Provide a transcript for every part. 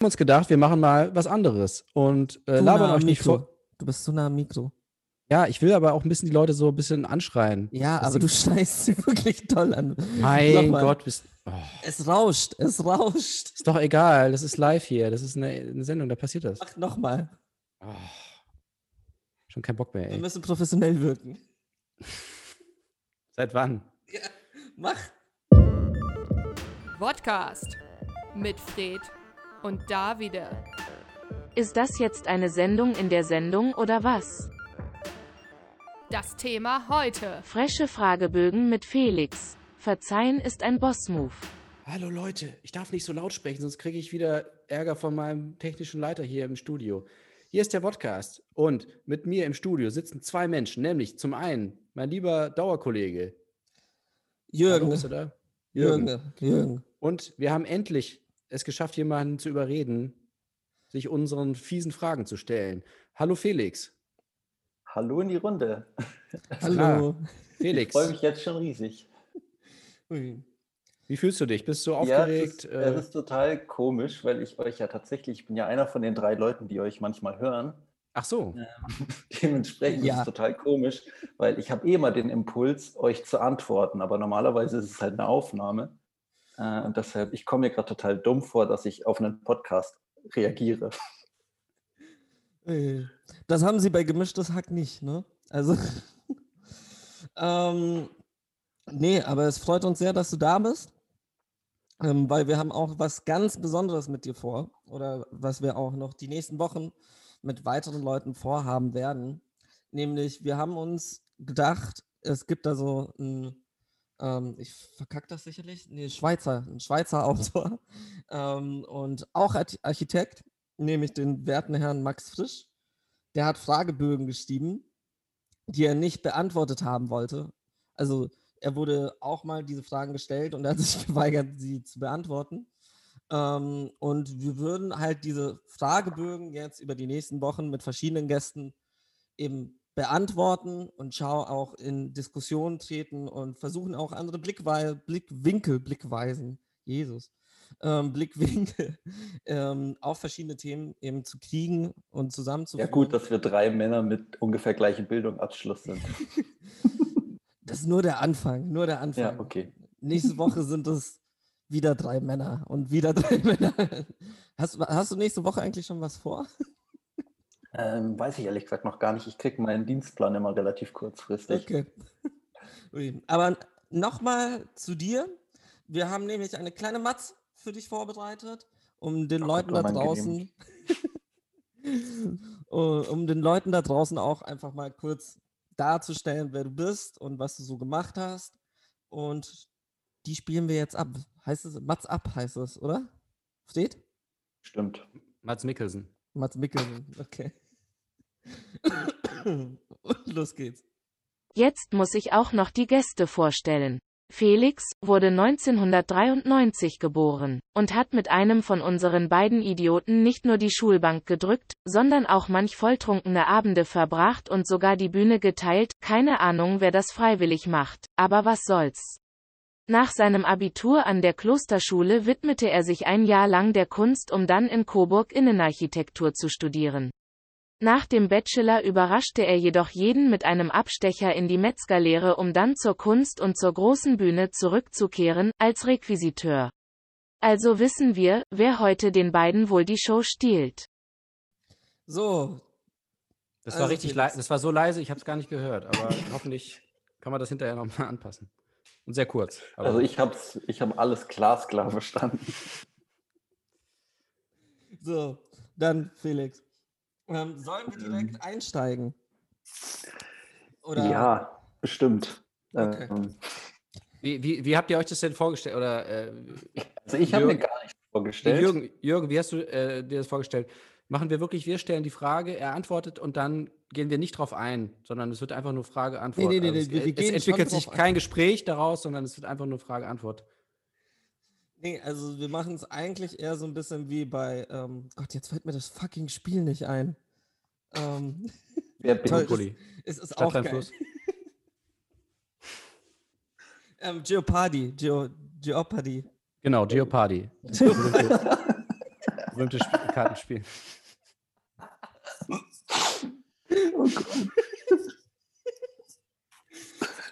haben uns gedacht, wir machen mal was anderes und äh, labern euch nicht Mikro. vor. Du bist zu nah am Mikro. Ja, ich will aber auch ein bisschen die Leute so ein bisschen anschreien. Ja, aber du scheißt sie wirklich toll an. Mein. Gott, bist. Oh, Es rauscht, es rauscht. ist doch egal, das ist live hier. Das ist eine, eine Sendung, da passiert das. Mach nochmal. Oh, schon kein Bock mehr, Wir ey. müssen professionell wirken. Seit wann? Mach. Podcast mit Fred und Davide. Ist das jetzt eine Sendung in der Sendung oder was? Das Thema heute. Fresche Fragebögen mit Felix. Verzeihen ist ein Boss-Move. Hallo Leute, ich darf nicht so laut sprechen, sonst kriege ich wieder Ärger von meinem technischen Leiter hier im Studio. Hier ist der Podcast und mit mir im Studio sitzen zwei Menschen, nämlich zum einen mein lieber Dauerkollege. Hallo, Jürgen. bist du da? Jürgen. Jürgen. Und wir haben endlich es geschafft, jemanden zu überreden, sich unseren fiesen Fragen zu stellen. Hallo Felix. Hallo in die Runde. Hallo. Ich Felix, freue mich jetzt schon riesig. Ui. wie fühlst du dich? Bist du Ja, aufgeregt? es, ist, Äh, es ist total komisch, weil ich euch ja tatsächlich, ich bin ja einer von den drei Leuten, die euch manchmal hören. Ach so. Dementsprechend Ja. ist es total komisch, weil ich habe eh immer den Impuls, euch zu antworten, aber normalerweise ist es halt eine Aufnahme. Äh, und deshalb, ich komme mir gerade total dumm vor, dass ich auf einen Podcast reagiere. Das haben sie bei gemischtes Hack nicht, ne? Also. ähm, nee, aber es freut uns sehr, dass du da bist. Ähm, weil wir haben auch was ganz Besonderes mit dir vor. Oder was wir auch noch die nächsten Wochen mit weiteren Leuten vorhaben werden. Nämlich, wir haben uns gedacht, es gibt da so ein, ähm, ich verkack das sicherlich, nee, Schweizer, ein Schweizer Autor ähm, und auch Arch- Architekt, nämlich den werten Herrn Max Frisch. Der hat Fragebögen geschrieben, die er nicht beantwortet haben wollte. Also er wurde auch mal diese Fragen gestellt und er hat sich geweigert, sie zu beantworten. Ähm, und wir würden halt diese Fragebögen jetzt über die nächsten Wochen mit verschiedenen Gästen eben beantworten und schau auch in Diskussionen treten und versuchen auch andere Blickwei Blickwinkel, Blickweisen, Jesus, ähm, Blickwinkel ähm, auf verschiedene Themen eben zu kriegen und Ja zusammenzuführen. gut, dass wir drei Männer mit ungefähr gleichem Bildungsabschluss sind. das ist nur der Anfang, nur der Anfang. Ja, okay. Nächste Woche sind es wieder drei Männer und wieder drei Männer. Hast, hast du nächste Woche eigentlich schon was vor? Ähm, weiß ich ehrlich gesagt noch gar nicht. Ich kriege meinen Dienstplan immer relativ kurzfristig. Okay. Aber nochmal zu dir. Wir haben nämlich eine kleine Matz für dich vorbereitet, um den Oh Leuten da draußen, um um den Leuten da draußen auch einfach mal kurz darzustellen, wer du bist und was du so gemacht hast. Und die spielen wir jetzt ab. Heißt es, Matz ab heißt es, oder? Steht? Stimmt. Mats Mikkelsen. Mats Mikkelsen, okay. Und los geht's. Jetzt muss ich auch noch die Gäste vorstellen. Felix wurde 1993 geboren und hat mit einem von unseren beiden Idioten nicht nur die Schulbank gedrückt, sondern auch manch volltrunkene Abende verbracht und sogar die Bühne geteilt, keine Ahnung wer das freiwillig macht, aber was soll's. Nach seinem Abitur an der Klosterschule widmete er sich ein Jahr lang der Kunst, um dann in Coburg Innenarchitektur zu studieren. Nach dem Bachelor überraschte er jedoch jeden mit einem Abstecher in die Metzgerlehre, um dann zur Kunst und zur großen Bühne zurückzukehren, als Requisiteur. Also wissen wir, wer heute den beiden wohl die Show stiehlt. So, Das war Also, richtig leise. Das war so leise, ich habe es gar nicht gehört. Aber hoffentlich kann man das hinterher nochmal anpassen. Und sehr kurz. Aber Also ich habe ich hab alles glasklar verstanden. so, dann Felix. Ähm, sollen wir direkt einsteigen? Oder? Ja, bestimmt. Okay. Ähm, wie, wie, wie habt ihr euch das denn vorgestellt? Oder äh, also ich habe mir gar nicht vorgestellt. Jürgen, Jürgen, wie hast du äh, dir das vorgestellt? Machen wir wirklich, wir stellen die Frage, er antwortet und dann gehen wir nicht drauf ein, sondern es wird einfach nur Frage-Antwort. Nee, nee, nee, Also es, gehen es entwickelt sich ein. kein Gespräch daraus, sondern es wird einfach nur Frage-Antwort. Nee, also wir machen es eigentlich eher so ein bisschen wie bei, ähm, Gott, jetzt fällt mir das fucking Spiel nicht ein. Ähm, Wer bin Toll, ich? Es ist Stadt, auch geil. Fluss. Ähm, Geopardy, Geo, Geopardy. Genau, Geopardy. berühmte Sp Kartenspiel. Oh.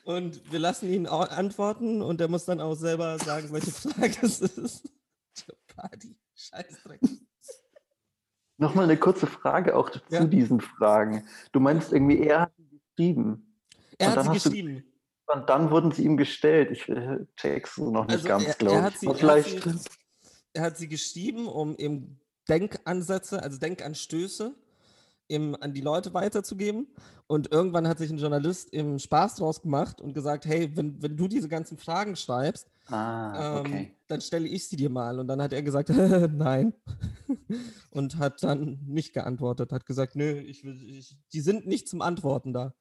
Und wir lassen ihn antworten und er muss dann auch selber sagen, welche Frage es ist. Party, Scheißdreck. Nochmal eine kurze Frage auch zu Ja. diesen Fragen. Du meinst irgendwie, er hat sie geschrieben Er Und hat dann sie hast du- geschrieben. und dann wurden sie ihm gestellt. Ich äh, check's so noch nicht Also ganz, glaube hat ich. sie- Aber er hat vielleicht. Er hat sie geschrieben, um eben Denkansätze, also Denkanstöße im, an die Leute weiterzugeben. Und irgendwann hat sich ein Journalist im Spaß draus gemacht und gesagt, hey, wenn, wenn du diese ganzen Fragen schreibst, Ah, ähm, okay. dann stelle ich sie dir mal. Und dann hat er gesagt, nein. und hat dann nicht geantwortet, hat gesagt, nö, ich ich, die sind nicht zum Antworten da.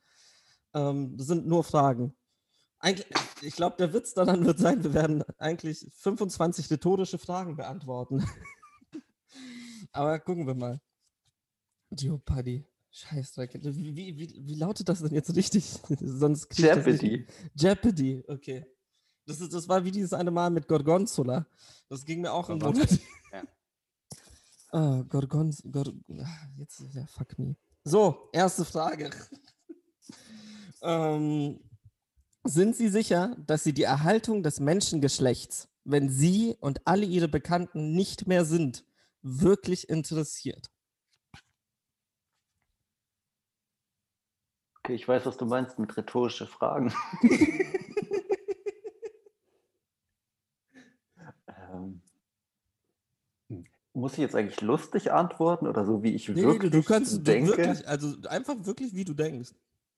Ähm, das sind nur Fragen. Eigentlich, ich glaube, der Witz daran wird sein, wir werden eigentlich 25 rhetorische Fragen beantworten. Aber gucken wir mal. Jeopardy. Scheißdreck. Wie, wie, wie, wie lautet das denn jetzt richtig? Sonst Jeopardy. Jeopardy, okay. Das, ist, das war wie dieses eine Mal mit Gorgonzola. Das ging mir auch im Gorgonzola, Monat. ja. Ah, Gorgonz... Gor, jetzt, ja, fuck me. So, erste Frage. ähm, sind Sie sicher, dass Sie die Erhaltung des Menschengeschlechts, wenn Sie und alle Ihre Bekannten nicht mehr sind, wirklich interessiert? Okay, ich weiß, was du meinst mit rhetorische Fragen. ähm, hm, muss ich jetzt eigentlich lustig antworten oder so, wie ich Nee, wirklich du, du kannst du denke? wirklich, also einfach wirklich, wie du denkst.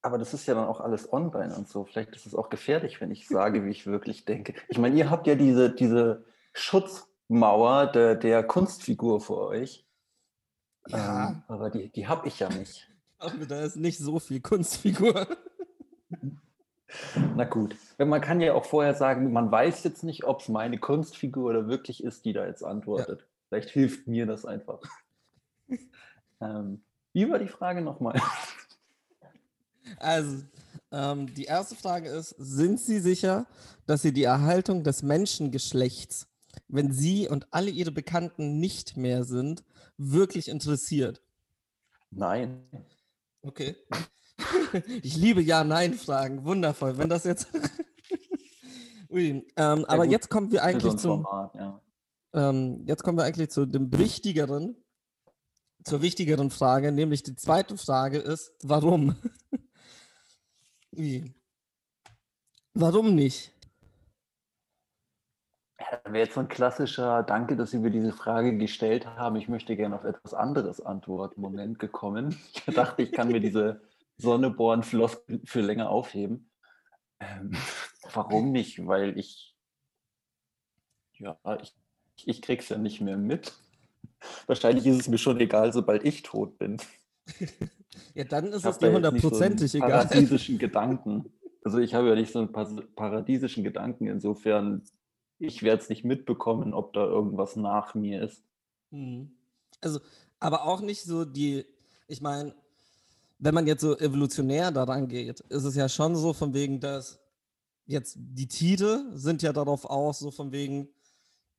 Aber das ist ja dann auch alles online und so. Vielleicht ist es auch gefährlich, wenn ich sage, wie ich wirklich denke. Ich meine, ihr habt ja diese, diese Schutzmauer der, der Kunstfigur vor euch. Ja. Ähm, aber die, die habe ich ja nicht. Aber da ist nicht so viel Kunstfigur. Na gut. Man kann ja auch vorher sagen, man weiß jetzt nicht, ob es meine Kunstfigur oder wirklich ist, die da jetzt antwortet. Vielleicht hilft mir das einfach. ähm, wie war die Frage nochmal? Also, ähm, die erste Frage ist: Sind Sie sicher, dass Sie die Erhaltung des Menschengeschlechts, wenn Sie und alle Ihre Bekannten nicht mehr sind, wirklich interessiert? Nein. Okay. Ich liebe Ja-Nein-Fragen. Wundervoll. Wenn das jetzt. Ui, ähm, aber gut. jetzt kommen wir eigentlich zum. Format, ja. Ähm, jetzt kommen wir eigentlich zu dem wichtigeren, zur wichtigeren Frage, nämlich die zweite Frage ist, warum? Wie? Warum nicht? Ja, Wäre jetzt so ein klassischer Danke, dass Sie mir diese Frage gestellt haben. Ich möchte gerne auf etwas anderes antworten. Moment gekommen. Ich dachte, ich kann mir diese Sonneborn-Floskel für länger aufheben. Ähm, warum nicht? Weil ich, ja, ich, ich krieg's ja nicht mehr mit. Wahrscheinlich ist es mir schon egal, sobald ich tot bin. Ja, dann ist es dir hundertprozentig egal. Paradiesischen Gedanken. Also ich habe ja nicht so einen paradiesischen Gedanken. Insofern, ich werde es nicht mitbekommen, ob da irgendwas nach mir ist. Mhm. Also, aber auch nicht so die, ich meine, wenn man jetzt so evolutionär daran geht, ist es ja schon so von wegen, dass jetzt die Tiere sind ja darauf aus, so von wegen,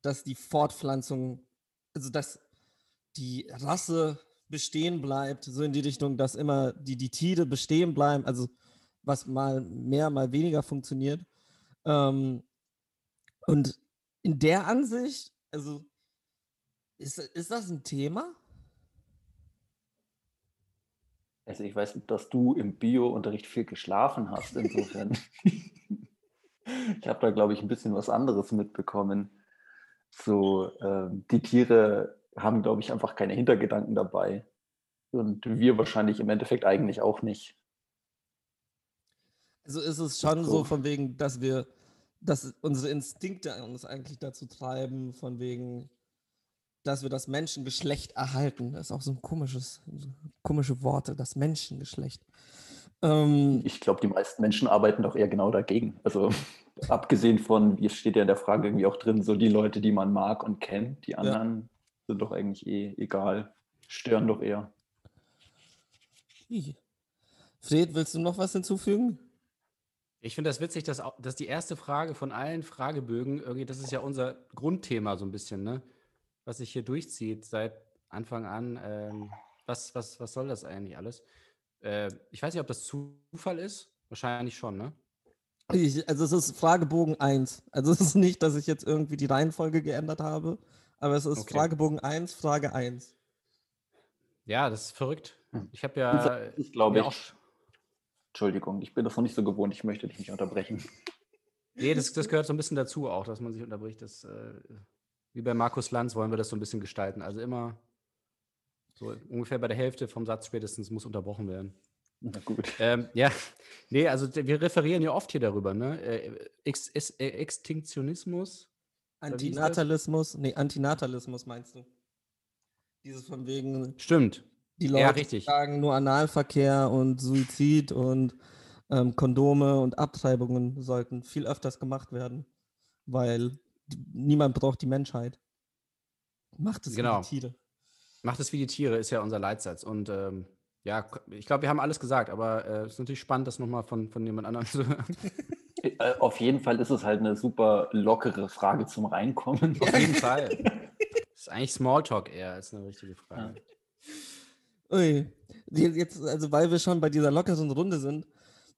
dass die Fortpflanzung, also dass die Rasse bestehen bleibt, so in die Richtung, dass immer die, die Tiere bestehen bleiben, also was mal mehr, mal weniger funktioniert. Ähm, und in der Ansicht, also ist, ist das ein Thema? Also ich weiß, dass du im Bio-Unterricht viel geschlafen hast. Insofern, ich habe da, glaube ich, ein bisschen was anderes mitbekommen. So, ähm, die Tiere haben, glaube ich, einfach keine Hintergedanken dabei. Und wir wahrscheinlich im Endeffekt eigentlich auch nicht. Also ist es schon so So. von wegen, dass wir, dass unsere Instinkte uns eigentlich dazu treiben, von wegen, dass wir das Menschengeschlecht erhalten. Das ist auch so ein komisches, so komische Worte, das Menschengeschlecht. Ähm, Ich glaube, die meisten Menschen arbeiten doch eher genau dagegen. Also abgesehen von, wie es steht ja in der Frage irgendwie auch drin, so die Leute, die man mag und kennt, die anderen sind doch eigentlich eh egal. Stören doch eher. Fred, willst du noch was hinzufügen? Ich finde das witzig, dass, dass die erste Frage von allen Fragebögen, irgendwie, das ist ja unser Grundthema so ein bisschen, ne? was sich hier durchzieht seit Anfang an. Ähm, was, was, was soll das eigentlich alles? Äh, ich weiß nicht, ob das Zufall ist. Wahrscheinlich schon, ne? Ich, also es ist Fragebogen 1. Also es ist nicht, dass ich jetzt irgendwie die Reihenfolge geändert habe, aber es ist Okay. Fragebogen 1, Frage 1. Ja, das ist verrückt. Hm. Ich habe ja. Ist, glaube ich. auch- Entschuldigung, ich bin noch nicht so gewohnt, ich möchte dich nicht unterbrechen. Nee, das, das gehört so ein bisschen dazu auch, dass man sich unterbricht. Das, äh, wie bei Markus Lanz wollen wir das so ein bisschen gestalten. Also immer so ungefähr bei der Hälfte vom Satz spätestens muss unterbrochen werden. Na gut. Ähm, ja, nee, also wir referieren ja oft hier darüber, ne? Äh, Ex Ex äh, Extinktionismus. Antinatalismus, nee, Antinatalismus meinst du? Dieses von wegen, Stimmt. Die Ja, Leute richtig. sagen nur Analverkehr und Suizid und ähm, Kondome und Abtreibungen sollten viel öfters gemacht werden, weil niemand braucht die Menschheit. Macht es Genau. wie die Tiere. Macht es wie die Tiere, ist ja unser Leitsatz. Und ähm, ja, ich glaube, wir haben alles gesagt, aber äh, es ist natürlich spannend, das nochmal von, von jemand anderem zu hören. Äh, Auf jeden Fall ist es halt eine super lockere Frage zum Reinkommen. Auf jeden Fall. Das ist eigentlich Smalltalk eher als eine richtige Frage. Ui. Jetzt, also weil wir schon bei dieser lockeren Runde sind,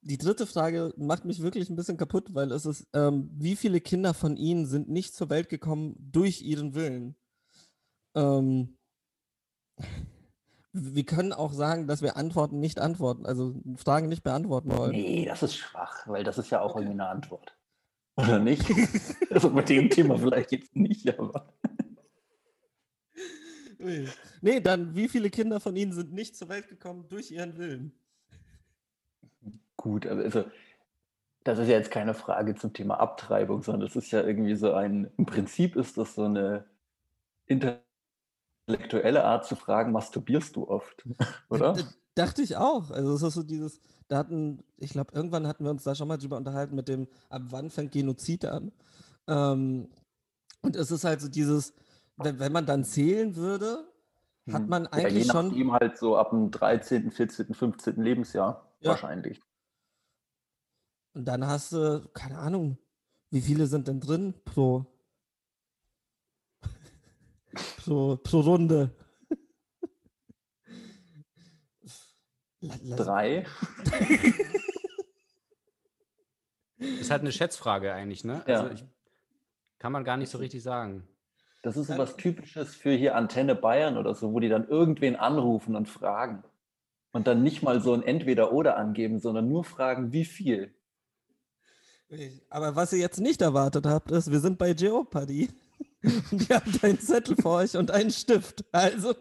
die dritte Frage macht mich wirklich ein bisschen kaputt, weil es ist, ähm, wie viele Kinder von Ihnen sind nicht zur Welt gekommen durch ihren Willen? Ähm, wir können auch sagen, dass wir Antworten nicht antworten, also Fragen nicht beantworten wollen. Nee, das ist schwach, weil das ist ja auch irgendwie eine Antwort. Oder nicht? also mit dem Thema vielleicht jetzt nicht, aber. Ui. Nee, dann wie viele Kinder von Ihnen sind nicht zur Welt gekommen durch ihren Willen? Gut, aber also, das ist ja jetzt keine Frage zum Thema Abtreibung, sondern das ist ja irgendwie so ein, im Prinzip ist das so eine intellektuelle Art zu fragen, masturbierst du oft, oder? Dachte ich auch. Also es ist so dieses, da hatten, ich glaube, irgendwann hatten wir uns da schon mal drüber unterhalten mit dem, ab wann fängt Genozid an? Ähm, und es ist halt so dieses, wenn, wenn man dann zählen würde, hat Hm. man ja, je eigentlich schon, nachdem halt so ab dem 13., 14., 15. Lebensjahr Ja. wahrscheinlich. und dann hast du, keine Ahnung, wie viele sind denn drin pro, pro, pro Runde? Drei. Ist halt eine Schätzfrage eigentlich, ne? Ja. Also ich, kann man gar nicht so richtig sagen. Das ist so was Typisches für hier Antenne Bayern oder so, wo die dann irgendwen anrufen und fragen. Und dann nicht mal so ein Entweder-Oder angeben, sondern nur fragen, wie viel. Aber was ihr jetzt nicht erwartet habt, ist, wir sind bei Jeopardy. Und ihr habt einen Zettel vor euch und einen Stift. Also,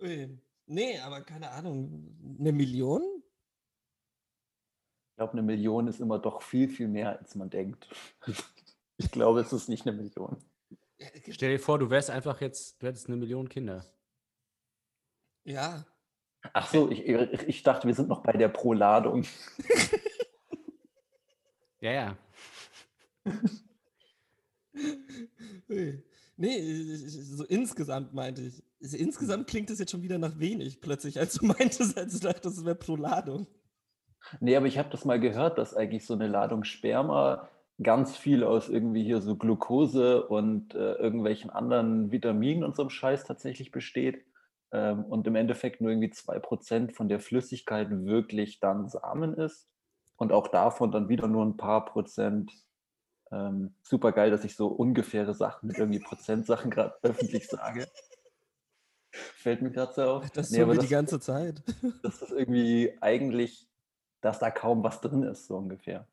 nein. Nee, aber keine Ahnung. Eine Million? Ich glaube, eine Million ist immer doch viel, viel mehr, als man denkt. Ich glaube, es ist nicht eine Million. Stell dir vor, du wärst einfach jetzt, du hättest eine Million Kinder. Ja. Ach so, ich, ich dachte, wir sind noch bei der Pro-Ladung. Ja, ja. Nee, so insgesamt meinte ich. Insgesamt klingt es jetzt schon wieder nach wenig plötzlich, als du meintest, als du dachtest, es wäre pro Ladung. Nee, aber ich habe das mal gehört, dass eigentlich so eine Ladung Sperma ganz viel aus irgendwie hier so Glucose und äh, irgendwelchen anderen Vitaminen und so einem Scheiß tatsächlich besteht. Ähm, und im Endeffekt nur irgendwie 2% von der Flüssigkeit wirklich dann Samen ist. Und auch davon dann wieder nur ein paar Prozent. Ähm, super geil, dass ich so ungefähre Sachen mit irgendwie Prozentsachen gerade öffentlich sage. Fällt mir gerade so auf. Das Nee, tun aber wir die das- ganze Zeit. dass das irgendwie eigentlich, dass da kaum was drin ist, so ungefähr.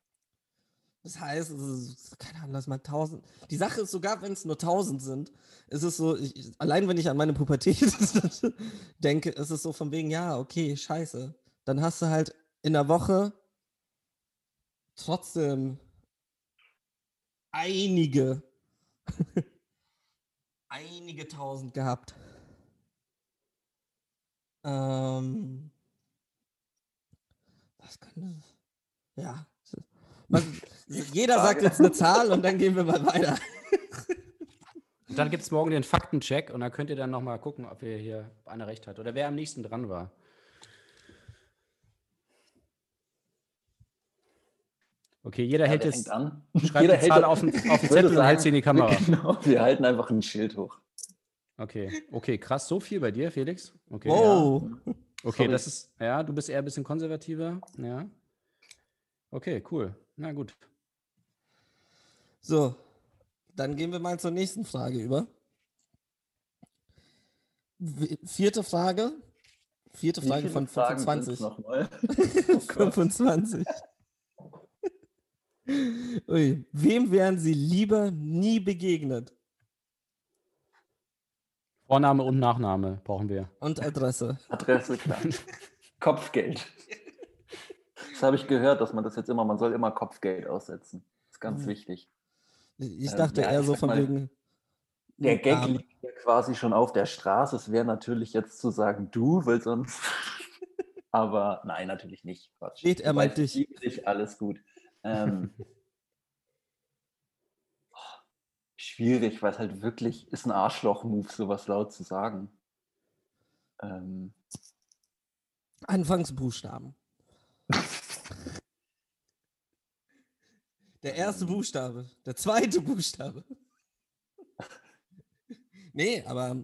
Das heißt, ist, keine Ahnung, lass mal 1000. Die Sache ist sogar, wenn es nur 1000 sind, ist es so, ich, allein wenn ich an meine Pubertät denke, ist es so von wegen, ja, okay, scheiße. Dann hast du halt in der Woche trotzdem einige, einige tausend gehabt. Ähm, was könnte Ja. Was, jeder sagt jetzt eine Zahl und dann gehen wir mal weiter. Und dann gibt es morgen den Faktencheck und dann könnt ihr dann nochmal gucken, ob ihr hier einer recht hat oder wer am nächsten dran war. Okay, jeder Ja, hält an? schreibt Jeder die hält Zahl auf den, auf den Zettel und hält sie in die Kamera. Genau, wir halten einfach ein Schild hoch. Okay, okay, krass, so viel bei dir, Felix? Okay, Oh, okay, sorry. das ist, ja, du bist eher ein bisschen konservativer, ja. Okay, cool, na gut. So. Dann gehen wir mal zur nächsten Frage über. Vierte Frage. Vierte Wie Frage von Fragen 25. sind's Nochmal? Oh Gott. 25. Ui. Wem wären Sie lieber nie begegnet? Vorname und Nachname brauchen wir. Und Adresse. Adresse, klar. Kopfgeld. Das habe ich gehört, dass man das jetzt immer, man soll immer Kopfgeld aussetzen. Das ist ganz Mhm. wichtig. Ich Ähm, dachte ja, eher so von mal, wegen. Der Gag Arme. liegt ja quasi schon auf der Straße. Es wäre natürlich jetzt zu sagen, du, weil sonst. Aber nein, natürlich nicht. Quatsch. Steht er meint dich. dich, alles gut. Ähm, schwierig, weil es halt wirklich ist ein Arschloch-Move, sowas laut zu sagen. Ähm, Anfangsbuchstaben. Der erste Buchstabe, der zweite Buchstabe. Nee, aber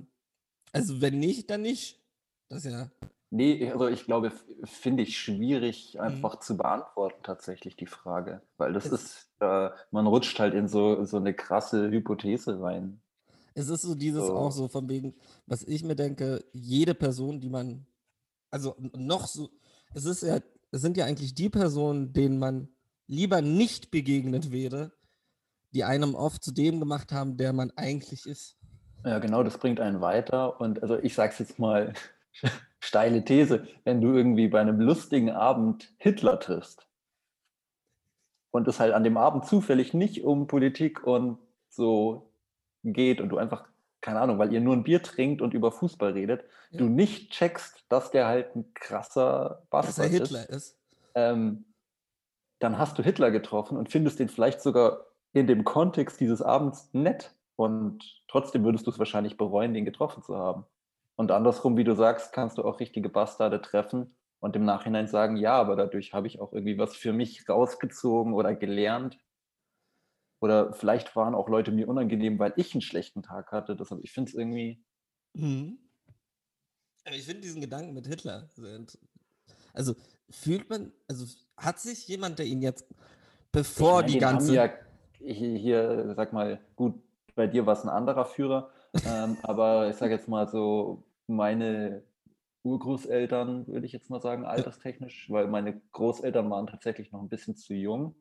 also wenn nicht, dann nicht. Das ist ja. Nee, also ich glaube, finde ich schwierig Mhm. einfach zu beantworten tatsächlich die Frage, weil das Es- ist, äh, man rutscht halt in so, so eine krasse Hypothese rein. Es ist so dieses So. auch so von wegen, was ich mir denke, jede Person, die man, also noch so, es ist ja, es sind ja eigentlich die Personen, denen man lieber nicht begegnet wäre, die einem oft zu dem gemacht haben, der man eigentlich ist. Ja, genau, das bringt einen weiter. Und also ich sage es jetzt mal, steile These, wenn du irgendwie bei einem lustigen Abend Hitler triffst und es halt an dem Abend zufällig nicht um Politik und so geht und du einfach, keine Ahnung, weil ihr nur ein Bier trinkt und über Fußball redet, Ja. du nicht checkst, dass der halt ein krasser Dass er Bastard Hitler ist, ist. ähm, dann hast du Hitler getroffen und findest den vielleicht sogar in dem Kontext dieses Abends nett. Und trotzdem würdest du es wahrscheinlich bereuen, den getroffen zu haben. Und andersrum, wie du sagst, kannst du auch richtige Bastarde treffen und im Nachhinein sagen, ja, aber dadurch habe ich auch irgendwie was für mich rausgezogen oder gelernt. Oder vielleicht waren auch Leute mir unangenehm, weil ich einen schlechten Tag hatte. Deshalb, ich finde es irgendwie, Mhm. Aber ich finde diesen Gedanken mit Hitler Also fühlt man, also hat sich jemand, der ihn jetzt, bevor Ich meine, die ganze. Ja, hier, hier, sag mal, gut, bei dir war es ein anderer Führer, ähm, aber ich sage jetzt mal so, meine Urgroßeltern, würde ich jetzt mal sagen, alterstechnisch, weil meine Großeltern waren tatsächlich noch ein bisschen zu jung.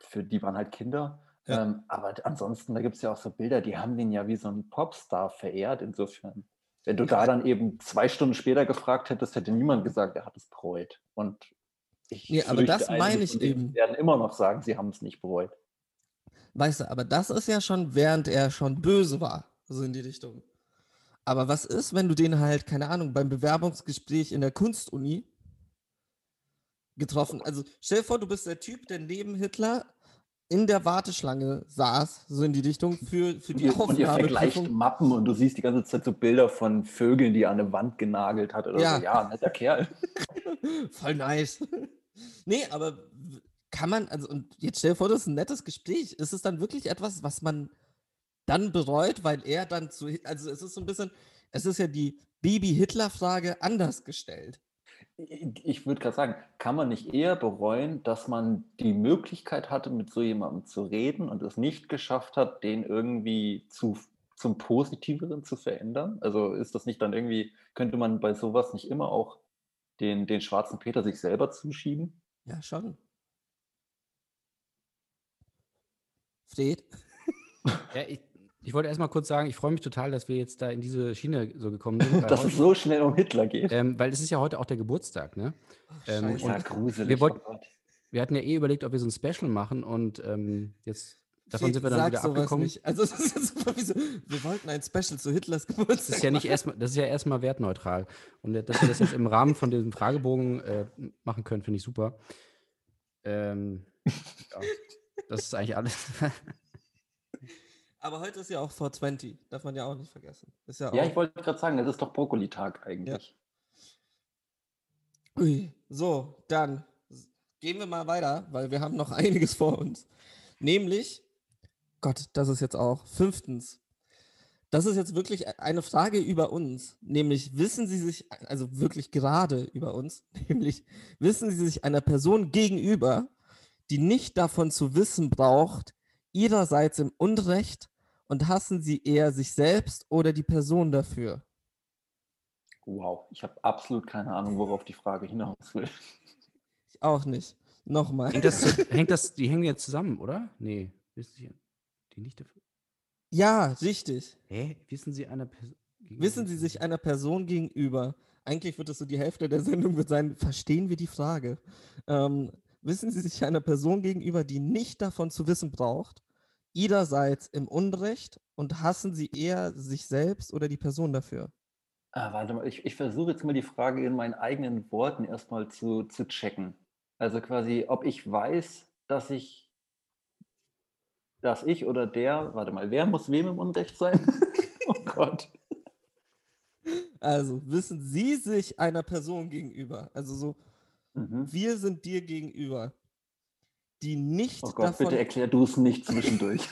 Für die waren halt Kinder. Ja. Ähm, aber ansonsten, da gibt es ja auch so Bilder, die haben den ja wie so einen Popstar verehrt, insofern. Wenn du da dann eben zwei Stunden später gefragt hättest, hätte niemand gesagt, er hat es bereut. Und ich Nee, aber das meine ich eben. werden immer noch sagen, sie haben es nicht bereut. Weißt du, aber das ist ja schon, während er schon böse war, so in die Richtung. Aber was ist, wenn du den halt, keine Ahnung, beim Bewerbungsgespräch in der Kunstuni getroffen, also stell dir vor, du bist der Typ, der neben Hitler in der Warteschlange saß, so in die Richtung für, für die und ihr vergleicht. Mappen und du siehst die ganze Zeit so Bilder von Vögeln, die er an eine Wand genagelt hat oder Ja. so. Ja, netter Kerl. Voll nice. Nee, aber kann man, also, und jetzt stell dir vor, das ist ein nettes Gespräch. Ist es dann wirklich etwas, was man dann bereut, weil er dann zu, also es ist so ein bisschen, es ist ja die Baby-Hitler-Frage anders gestellt. Ich, ich würde gerade sagen, kann man nicht eher bereuen, dass man die Möglichkeit hatte, mit so jemandem zu reden und es nicht geschafft hat, den irgendwie zu, zum Positiveren zu verändern? Also ist das nicht dann irgendwie, könnte man bei sowas nicht immer auch den, den schwarzen Peter sich selber zuschieben? Ja, schon. Steht. Ja, ich, ich wollte erst mal kurz sagen, ich freue mich total, dass wir jetzt da in diese Schiene so gekommen sind. Dass es so schnell um Hitler geht. ähm, weil es ist ja heute auch der Geburtstag, ne? Ähm, und ja, gruselig. wir wollten- oh. Wir hatten ja eh überlegt, ob wir so ein Special machen und ähm, jetzt davon sind wir dann wieder abgekommen. Nicht. Also es ist jetzt super wie so, wir wollten ein Special zu Hitlers Geburtstag. Das ist ja nicht erstmal, das ist ja erstmal wertneutral. Und dass wir das jetzt im Rahmen von diesem Fragebogen äh, machen können, finde ich super. Ähm, ja, das ist eigentlich alles. Aber heute ist ja auch 420, darf man ja auch nicht vergessen. Ist ja, Ja, ich wollte gerade sagen, das ist doch Brokkoli-Tag eigentlich. Ui. So, dann gehen wir mal weiter, weil wir haben noch einiges vor uns. Nämlich, Gott, das ist jetzt auch fünftens. Das ist jetzt wirklich eine Frage über uns, nämlich wissen Sie sich, also wirklich gerade über uns, nämlich wissen Sie sich einer Person gegenüber, die nicht davon zu wissen braucht, ihrerseits im Unrecht und hassen Sie eher sich selbst oder die Person dafür? Wow, ich habe absolut keine Ahnung, worauf die Frage hinaus will. Ich auch nicht. Nochmal. Hängt das, hängt das, die hängen jetzt zusammen, oder? Nee. Wissen Sie, die nicht dafür. Ja, richtig. Hä? Wissen Sie einer Person. Wissen Sie sich einer Person gegenüber, eigentlich wird es so die Hälfte der Sendung wird sein, verstehen wir die Frage. Ähm, wissen Sie sich einer Person gegenüber, die nicht davon zu wissen braucht, ihrerseits im Unrecht und hassen Sie eher sich selbst oder die Person dafür? Ah, warte mal, ich, ich versuche jetzt mal die Frage in meinen eigenen Worten erstmal zu, zu checken. Also quasi, ob ich weiß, dass ich, dass ich oder der, warte mal, wer muss wem im Unrecht sein? oh Gott. Also, wissen Sie sich einer Person gegenüber, also so, Mhm. wir sind dir gegenüber, die nicht Oh Gott, davon, bitte erklär du es nicht zwischendurch.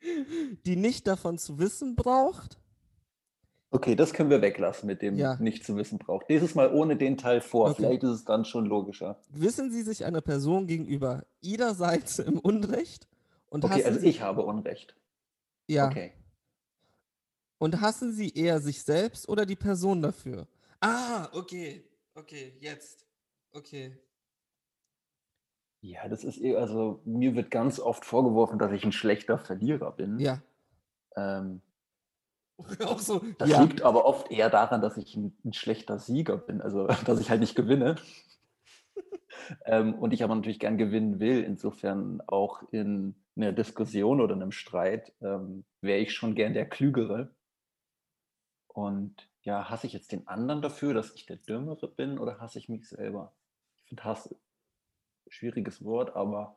die nicht davon zu wissen braucht, Okay, das können wir weglassen mit dem Ja. nicht zu wissen braucht. Dieses Mal ohne den Teil vor. Okay. Vielleicht ist es dann schon logischer. wissen Sie sich einer Person gegenüber ihrerseits im Unrecht und Okay, hassen also Sie, ich habe Unrecht. ja, Okay. und hassen Sie eher sich selbst oder die Person dafür? Ah, okay, okay, jetzt, okay. Ja, das ist eh, also mir wird ganz oft vorgeworfen, dass ich ein schlechter Verlierer bin. Ja, Ähm, auch so, das ja, liegt aber oft eher daran, dass ich ein, ein schlechter Sieger bin, also dass ich halt nicht gewinne. ähm, und ich aber natürlich gern gewinnen will. Insofern auch in einer Diskussion oder einem Streit ähm, wäre ich schon gern der Klügere. Und ja, hasse ich jetzt den anderen dafür, dass ich der Dümmere bin oder hasse ich mich selber? Ich finde Hass schwieriges Wort, aber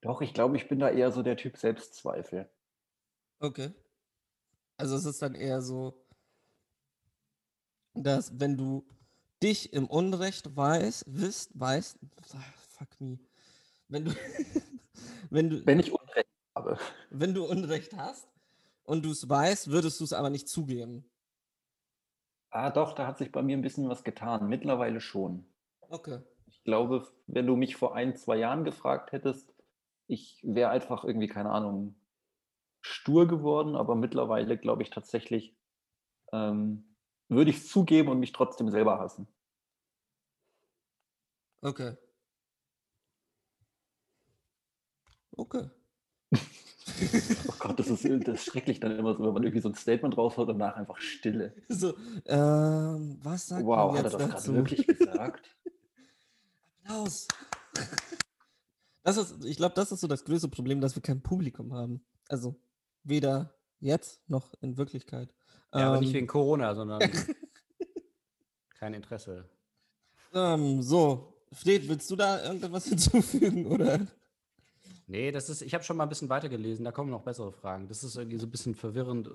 doch, ich glaube, ich bin da eher so der Typ Selbstzweifel. okay. Also es ist dann eher so, dass wenn du dich im Unrecht weißt, wisst, weißt, fuck me, wenn du, wenn du, Wenn ich Unrecht habe. wenn du Unrecht hast und du es weißt, würdest du es aber nicht zugeben. Ah, doch, da hat sich bei mir ein bisschen was getan. Mittlerweile schon. Okay. Ich glaube, wenn du mich vor ein, zwei Jahren gefragt hättest, ich wäre einfach irgendwie, keine Ahnung, stur geworden, aber mittlerweile glaube ich tatsächlich, ähm, würde ich es zugeben und mich trotzdem selber hassen. Okay. Okay. Oh Gott, das ist, das ist schrecklich dann immer so, wenn man irgendwie so ein Statement raushaut und danach einfach Stille. So, ähm, was sagt Wow, hat er das gerade wirklich gesagt? Applaus. Das ist, ich glaube, das ist so das größte Problem, dass wir kein Publikum haben. Also weder jetzt noch in Wirklichkeit. Ja, aber nicht Ähm, wegen Corona, sondern kein Interesse. ähm, so, Fred, willst du da irgendwas hinzufügen oder? Nee, das ist, ich habe schon mal ein bisschen weitergelesen, da kommen noch bessere Fragen. Das ist irgendwie so ein bisschen verwirrend.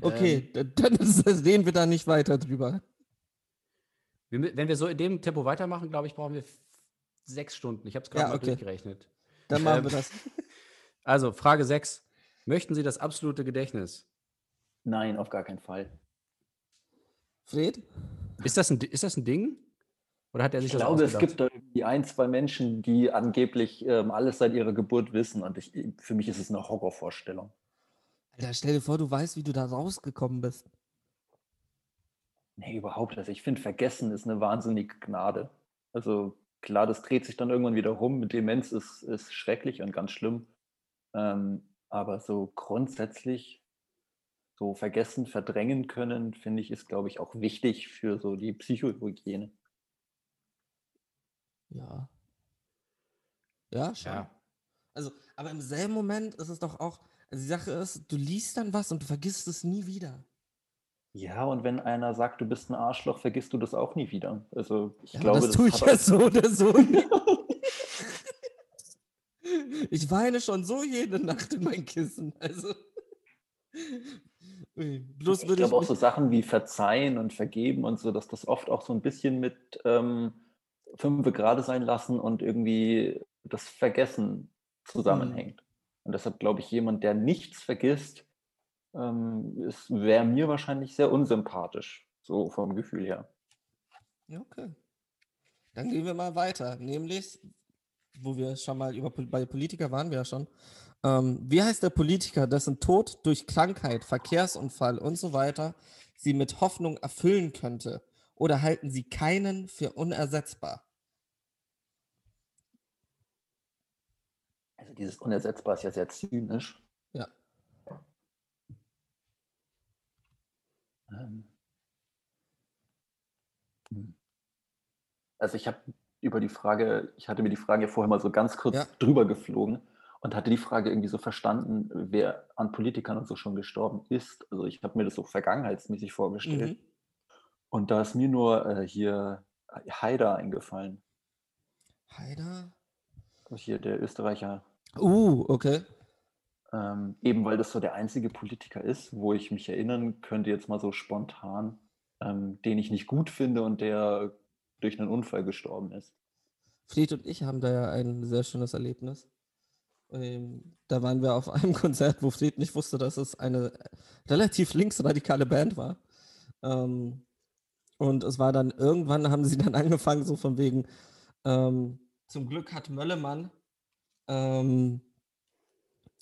Okay, dann, dann reden wir da nicht weiter drüber. Wenn wir so in dem Tempo weitermachen, glaube ich, brauchen wir sechs Stunden. Ich habe es gerade Ja, mal okay. durchgerechnet. Dann machen Ähm, wir das. Also, Frage 6. Möchten Sie das absolute Gedächtnis? Nein, auf gar keinen Fall. Fred? Ist das ein, ist das ein Ding? Oder hat er sich Ich das glaube, es ausgedacht? gibt da irgendwie ein, zwei Menschen, die angeblich ähm, alles seit ihrer Geburt wissen. Und ich, für mich ist es eine Horrorvorstellung. Alter, stell dir vor, du weißt, wie du da rausgekommen bist. Nee, überhaupt nicht. Ich finde, Vergessen ist eine wahnsinnige Gnade. Also klar, das dreht sich dann irgendwann wieder rum. Mit Demenz ist, ist schrecklich und ganz schlimm. Ähm, aber so grundsätzlich so vergessen, verdrängen können, finde ich, ist, glaube ich, auch wichtig für so die Psychohygiene. Ja. Ja, schon. Ja. Also, aber im selben Moment ist es doch auch, also die Sache ist, du liest dann was und du vergisst es nie wieder. Ja, und wenn einer sagt, du bist ein Arschloch, vergisst du das auch nie wieder. Also ich Ja, glaube, aber das tue ich ja so oder so. ich weine schon so jede Nacht in mein Kissen. Also, Bloß ich glaube auch so Sachen wie Verzeihen und Vergeben und so, dass das oft auch so ein bisschen mit ähm, fünfe gerade sein lassen und irgendwie das Vergessen zusammenhängt. Und deshalb glaube ich, jemand, der nichts vergisst, ähm, wäre mir wahrscheinlich sehr unsympathisch, so vom Gefühl her. Ja, okay. Dann gehen wir mal weiter, nämlich, wo wir schon mal über bei Politiker waren wir ja schon. Ähm, wie heißt der Politiker, dessen Tod durch Krankheit, Verkehrsunfall und so weiter sie mit Hoffnung erfüllen könnte? Oder halten sie keinen für unersetzbar? Also dieses Unersetzbar ist ja sehr zynisch. Ja. Ähm. Hm. Also ich habe über die Frage, ich hatte mir die Frage vorher mal so ganz kurz Ja. drüber geflogen und hatte die Frage irgendwie so verstanden, wer an Politikern und so schon gestorben ist. Also ich habe mir das so vergangenheitsmäßig vorgestellt. Mhm. Und da ist mir nur äh, hier Haider eingefallen. Haider? Hier der Österreicher. Uh, okay. Ähm, eben weil das so der einzige Politiker ist, wo ich mich erinnern könnte, jetzt mal so spontan, ähm, den ich nicht gut finde und der durch einen Unfall gestorben ist. Fried und ich haben da ja ein sehr schönes Erlebnis. Ähm, da waren wir auf einem Konzert, wo Fried nicht wusste, dass es eine relativ linksradikale Band war. Ähm, und es war dann irgendwann, haben sie dann angefangen, so von wegen, ähm, zum Glück hat Möllemann ähm,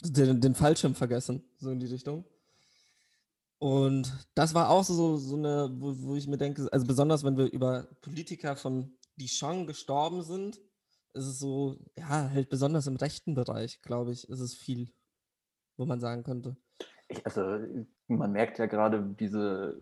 den, den Fallschirm vergessen, so in die Richtung. Und das war auch so, so eine, wo, wo ich mir denke, also besonders wenn wir über Politiker von, die schon gestorben sind, ist es so, ja, halt besonders im rechten Bereich, glaube ich, ist es viel, wo man sagen könnte. Ich, also man merkt ja gerade diese,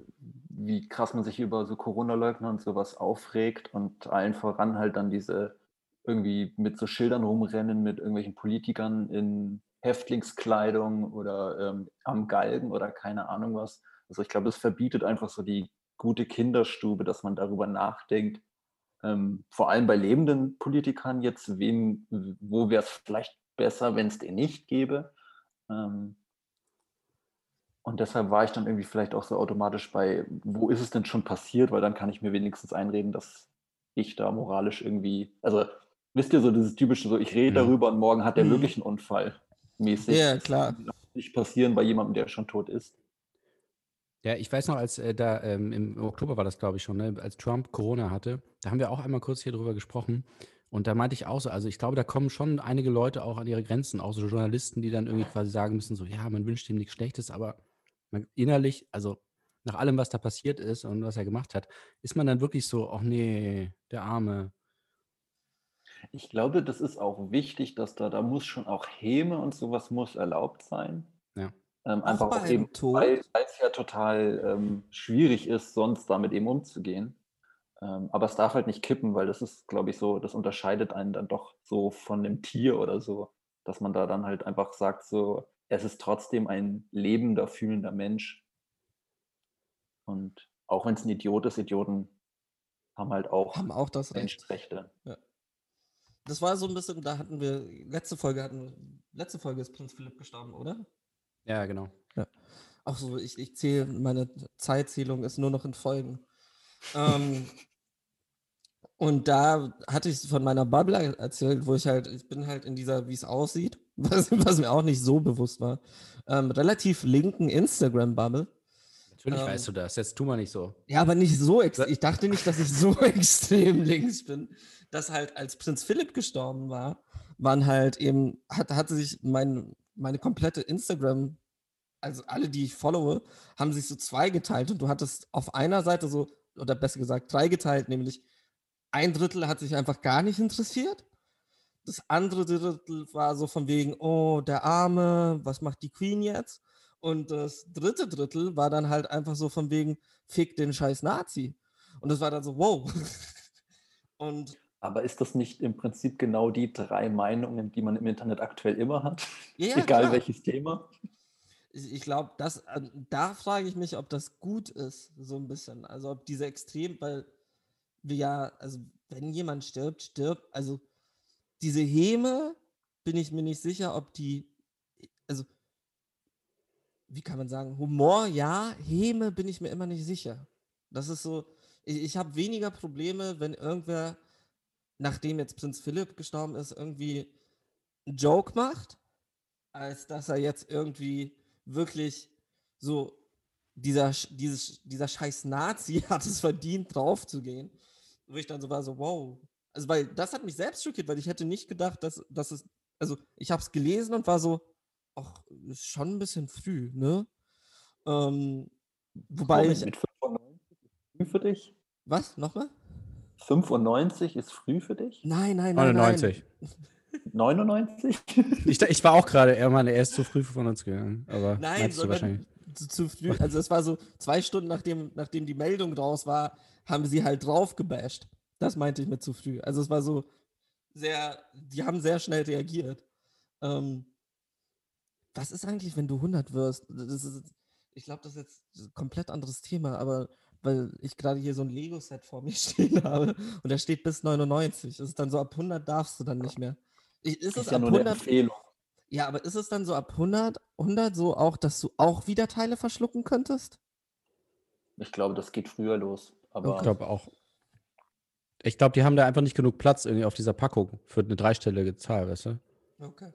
wie krass man sich über so Corona-Leugner und sowas aufregt und allen voran halt dann diese irgendwie mit so Schildern rumrennen mit irgendwelchen Politikern in Häftlingskleidung oder ähm, am Galgen oder keine Ahnung was. Also ich glaube, es verbietet einfach so die gute Kinderstube, dass man darüber nachdenkt, ähm, vor allem bei lebenden Politikern jetzt, wem, wo wäre es vielleicht besser, wenn es den nicht gäbe. Ähm, und deshalb war ich dann irgendwie vielleicht auch so automatisch bei, wo ist es denn schon passiert, weil dann kann ich mir wenigstens einreden, dass ich da moralisch irgendwie, also wisst ihr so dieses typische, so ich rede Mhm. darüber und morgen hat der Mhm. wirklich einen Unfall mäßig. Ja, klar. Nicht passieren bei jemandem, der schon tot ist. Ja, ich weiß noch, als äh, da ähm, im Oktober war das, glaube ich, schon, ne, als Trump Corona hatte, da haben wir auch einmal kurz hier drüber gesprochen. Und da meinte ich auch so, also ich glaube, da kommen schon einige Leute auch an ihre Grenzen, auch so Journalisten, die dann irgendwie quasi sagen müssen, so, ja, man wünscht ihm nichts Schlechtes, aber man, innerlich, also nach allem, was da passiert ist und was er gemacht hat, ist man dann wirklich so, ach nee, der Arme. Ich glaube, das ist auch wichtig, dass da, da muss schon auch Häme und sowas muss erlaubt sein. Ja. Ähm, einfach auch eben, Tod? weil es ja total ähm, schwierig ist, sonst damit eben umzugehen. Ähm, aber es darf halt nicht kippen, weil das ist, glaube ich, so, das unterscheidet einen dann doch so von einem Tier oder so, dass man da dann halt einfach sagt, so, es ist trotzdem ein lebender, fühlender Mensch. Und auch wenn es ein Idiot ist, Idioten haben halt auch Haben auch das Recht. Menschenrechte. Das war so ein bisschen, da hatten wir, letzte Folge hatten, letzte Folge ist Prinz Philipp gestorben, oder? Ja, genau. Auch so, ich, ich zähle, meine Zeitzählung ist nur noch in Folgen. ähm, und da hatte ich von meiner Bubble erzählt, wo ich halt, ich bin halt in dieser, wie es aussieht, was, was mir auch nicht so bewusst war, ähm, relativ linken Instagram-Bubble. Natürlich Ähm, weißt du das, jetzt tu mal nicht so. Ja, aber nicht so extrem. Ich dachte nicht, dass ich so extrem links bin. Dass halt, als Prinz Philipp gestorben war, waren halt eben, hat, hatte sich mein, meine komplette Instagram, also alle, die ich followe, haben sich so zweigeteilt und du hattest auf einer Seite so, oder besser gesagt, dreigeteilt, nämlich ein Drittel hat sich einfach gar nicht interessiert. Das andere Drittel war so von wegen, oh, der Arme, was macht die Queen jetzt? Und das dritte Drittel war dann halt einfach so von wegen, fick den scheiß Nazi. Und das war dann so, wow. Und Aber ist das nicht im Prinzip genau die drei Meinungen, die man im Internet aktuell immer hat? ja, Egal klar. welches Thema? ich, ich glaube, das, da frage ich mich, ob das gut ist, so ein bisschen. Also ob diese extrem, weil wir ja, also wenn jemand stirbt, stirbt, also diese Häme bin ich mir nicht sicher, ob die, also wie kann man sagen, Humor, ja, Häme bin ich mir immer nicht sicher. Das ist so, ich, ich habe weniger Probleme, wenn irgendwer, nachdem jetzt Prinz Philipp gestorben ist, irgendwie einen Joke macht, als dass er jetzt irgendwie wirklich so dieser, dieses, dieser scheiß Nazi hat es verdient, draufzugehen. Wo ich dann so war, so, wow. Also, weil das hat mich selbst schockiert, weil ich hätte nicht gedacht, dass, dass es, also ich habe es gelesen und war so, ach, ist schon ein bisschen früh, ne? Ähm, wobei Moment, ich, mit 95 ist früh für dich? was, nochmal? 95 ist früh für dich? Nein, nein, nein, 99. 99? Ich, ich war auch gerade, er meine, er ist zu früh von uns gegangen. Aber Nein, meinst du sondern wahrscheinlich. zu, zu früh. Also es war so zwei Stunden nachdem, nachdem die Meldung raus war, haben sie halt drauf gebasht. Das meinte ich mit zu früh. Also es war so sehr, die haben sehr schnell reagiert. Ähm, was ist eigentlich, wenn du 100 wirst? Das ist, ich glaube, das ist jetzt ein komplett anderes Thema, aber weil ich gerade hier so ein Lego-Set vor mir stehen habe und da steht bis 99. Das ist dann so, ab 100 darfst du dann nicht mehr. Ich- Ist Das es ist ja ab nur eine 100 Empfehlung. ja, aber ist es dann so ab 100, 100 so auch, dass du auch wieder Teile verschlucken könntest? Ich glaube, das geht früher los. Aber Ich glaube auch. Ich glaube, die haben da einfach nicht genug Platz irgendwie auf dieser Packung für eine dreistellige Zahl, weißt du? Okay.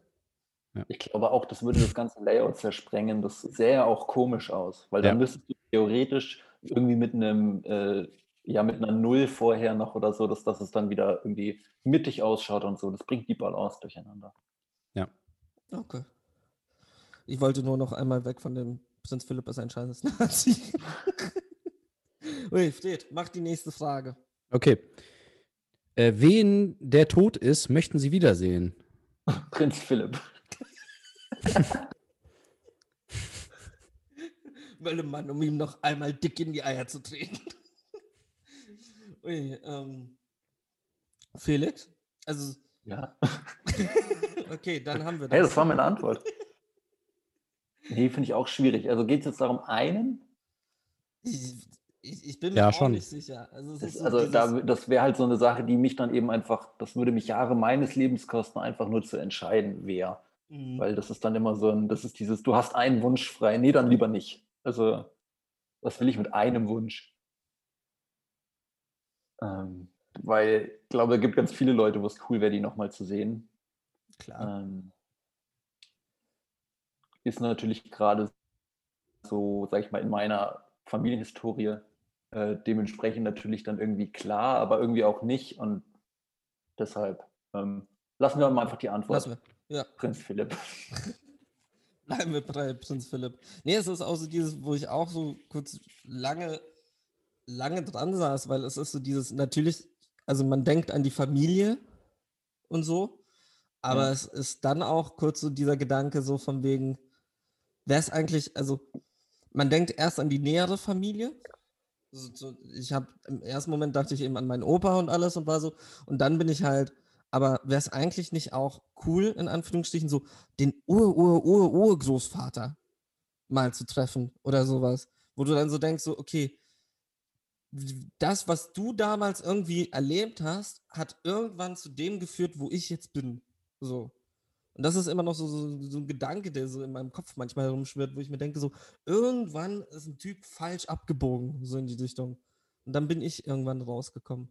ich glaube auch, das würde das ganze Layout zersprengen. Das sähe ja auch komisch aus, weil dann Ja. müsstest du theoretisch irgendwie mit einem, äh, ja, mit einer Null vorher noch oder so, dass, dass es dann wieder irgendwie mittig ausschaut und so. Das bringt die Balance durcheinander. Okay. Ich wollte nur noch einmal weg von dem Prinz Philipp ist ein scheißes Nazi. Ui, Fred, mach die nächste Frage. Okay. Äh, wen der tot ist, möchten Sie wiedersehen? Prinz Philipp. Möllemann, um ihm noch einmal dick in die Eier zu treten. Ui, ähm. Felix? Also, Ja. okay, dann haben wir das. Hey, das war meine Antwort. Nee, finde ich auch schwierig. Also geht es jetzt darum, einen? Ich, ich, ich bin mir Ja, auch schon. nicht sicher. Also, Das, so also da, das wäre halt so eine Sache, die mich dann eben einfach, das würde mich Jahre meines Lebens kosten, einfach nur zu entscheiden, wer. Mhm. Weil das ist dann immer so ein, das ist dieses, du hast einen Wunsch frei. Nee, dann lieber nicht. Also, was will ich mit einem Wunsch? Ähm, weil ich glaube, es gibt ganz viele Leute, wo es cool wäre, die nochmal zu sehen. Klar. Ähm, ist natürlich gerade so, sag ich mal, in meiner Familienhistorie äh, dementsprechend natürlich dann irgendwie klar, aber irgendwie auch nicht. Und deshalb ähm, lassen wir mal einfach die Antwort. Lassen wir. Ja, Prinz Philipp. bleiben wir bei Prinz Philipp. Nee, es ist auch so dieses, wo ich auch so kurz lange, lange dran saß, weil es ist so dieses, natürlich, also man denkt an die Familie und so, aber Ja. es ist dann auch kurz so dieser Gedanke so von wegen, wer ist eigentlich, also man denkt erst an die nähere Familie. So, so, ich habe im ersten Moment dachte ich eben an meinen Opa und alles und war so, und dann bin ich halt, aber wäre es eigentlich nicht auch cool, in Anführungsstrichen, so den Ur-Ur-Ur-Urgroßvater mal zu treffen oder sowas, wo du dann so denkst, so, okay, das, was du damals irgendwie erlebt hast, hat irgendwann zu dem geführt, wo ich jetzt bin. So. Und das ist immer noch so, so, so ein Gedanke, der so in meinem Kopf manchmal rumschwirrt, wo ich mir denke, so, irgendwann ist ein Typ falsch abgebogen, so in die Richtung. Und dann bin ich irgendwann rausgekommen.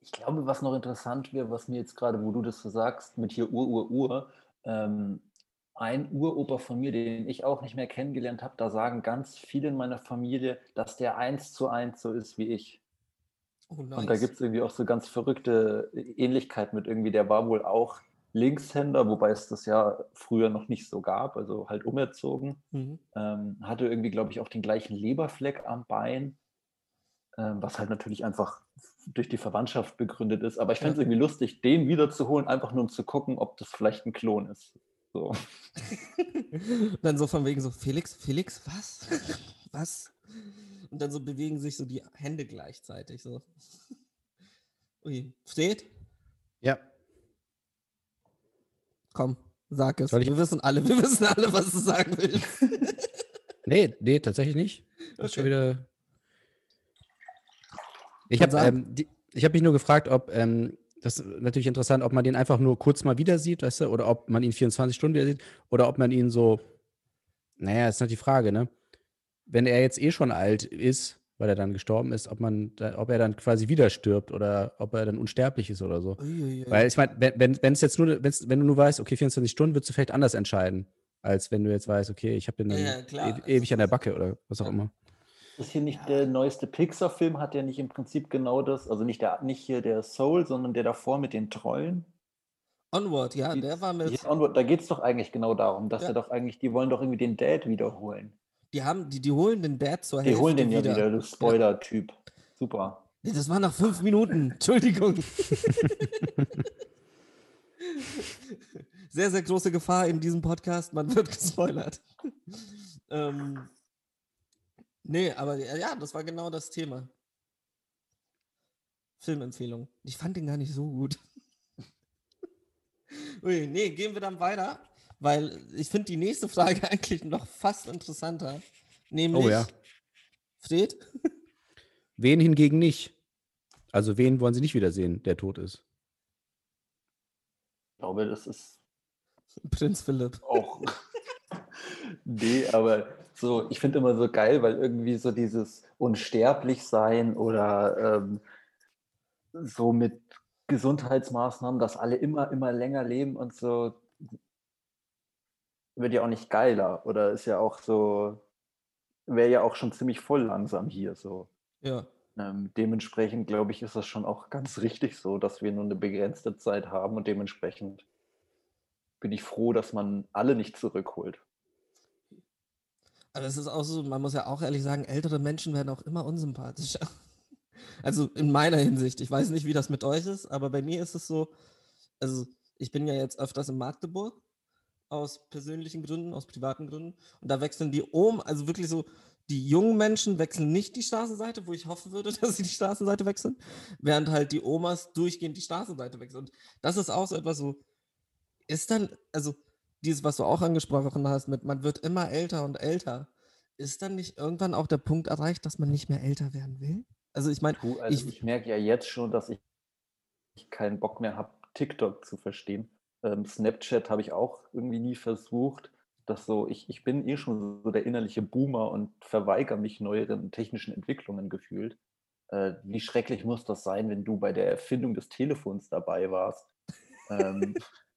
Ich glaube, was noch interessant wäre, was mir jetzt gerade, wo du das so sagst, mit hier Ur, Ur, Ur, ähm, ein Uropa von mir, den ich auch nicht mehr kennengelernt habe, da sagen ganz viele in meiner Familie, dass der eins zu eins so ist wie ich. Oh, Und da nice. gibt es irgendwie auch so ganz verrückte Ähnlichkeit mit irgendwie, der war wohl auch Linkshänder, wobei es das ja früher noch nicht so gab, also halt umerzogen. Mhm. Ähm, hatte irgendwie, glaube ich, auch den gleichen Leberfleck am Bein, ähm, was halt natürlich einfach durch die Verwandtschaft begründet ist. Aber ich fände es Ja. irgendwie lustig, den wiederzuholen, einfach nur um zu gucken, ob das vielleicht ein Klon ist. So. dann so von wegen so, Felix, Felix, was? was? Und dann so bewegen sich so die Hände gleichzeitig so. Ui, steht? Ja. Komm, sag es. Wir wissen alle, wir wissen alle, was du sagen willst. Nee, nee, tatsächlich nicht. Das ist schon Okay. wieder. Ich habe ähm, die- ich hab mich nur gefragt, ob, ähm, das ist natürlich interessant, ob man den einfach nur kurz mal wieder sieht, weißt du, oder ob man ihn 24 Stunden wieder sieht, oder ob man ihn so naja, ist halt die Frage, ne? Wenn er jetzt eh schon alt ist, weil er dann gestorben ist, ob man, ob er dann quasi wieder stirbt oder ob er dann unsterblich ist oder so. Uiuiui. Weil ich meine, wenn, wenn, es jetzt nur, wenn's, wenn du nur weißt, okay, 24 Stunden, würdest du vielleicht anders entscheiden, als wenn du jetzt weißt, okay, ich habe den dann Ja, e ewig an der Backe oder was auch Ja. immer. Ist hier nicht der neueste Pixar-Film, hat ja nicht im Prinzip genau das, also nicht, der, nicht hier der Soul, sondern der davor mit den Trollen. Onward, ja, Die- der war mit. Onward, da geht es doch eigentlich genau darum, dass Ja. er doch eigentlich, die wollen doch irgendwie den Dad wiederholen. Die haben, die, die holen den Dad zur Die Hälfte holen den ja wieder. wieder, du Spoiler-Typ. Super. Nee, das war nach fünf Minuten. Entschuldigung. sehr, sehr große Gefahr in diesem Podcast. Man wird gespoilert. ähm, nee, aber ja, ja, das war genau das Thema. Filmempfehlung. Ich fand den gar nicht so gut. Ui, nee, gehen wir dann weiter, weil ich finde die nächste Frage eigentlich noch fast interessanter. Nämlich, Oh ja. Fred? Wen hingegen nicht? Also wen wollen sie nicht wiedersehen, der tot ist? Ich glaube, das ist Prinz Philipp. auch. nee, aber so, ich finde immer so geil, weil irgendwie so dieses Unsterblichsein oder ähm, so mit Gesundheitsmaßnahmen, dass alle immer, immer länger leben und so, wird ja auch nicht geiler. Oder ist ja auch so, wäre ja auch schon ziemlich voll langsam hier so. Ja. Ähm, dementsprechend glaube ich, ist das schon auch ganz richtig so, dass wir nur eine begrenzte Zeit haben und dementsprechend bin ich froh, dass man alle nicht zurückholt. Aber es ist auch so, man muss ja auch ehrlich sagen, ältere Menschen werden auch immer unsympathischer. Also in meiner Hinsicht. Ich weiß nicht, wie das mit euch ist, aber bei mir ist es so, also ich bin ja jetzt öfters in Magdeburg aus persönlichen Gründen, aus privaten Gründen. Und da wechseln die Ohm, also wirklich so, die jungen Menschen wechseln nicht die Straßenseite, wo ich hoffen würde, dass sie die Straßenseite wechseln, während halt die Omas durchgehend die Straßenseite wechseln. Und das ist auch so etwas so, ist dann, also dieses, was du auch angesprochen hast, mit man wird immer älter und älter, ist dann nicht irgendwann auch der Punkt erreicht, dass man nicht mehr älter werden will? Also ich meine, also Ich- ich, merke ja jetzt schon, dass ich keinen Bock mehr habe, TikTok zu verstehen. Ähm, Snapchat habe ich auch irgendwie nie versucht. Dass so, ich, ich bin eh schon so der innerliche Boomer und verweigere mich neueren technischen Entwicklungen gefühlt. Äh, wie schrecklich muss das sein, wenn du bei der Erfindung des Telefons dabei warst? ähm,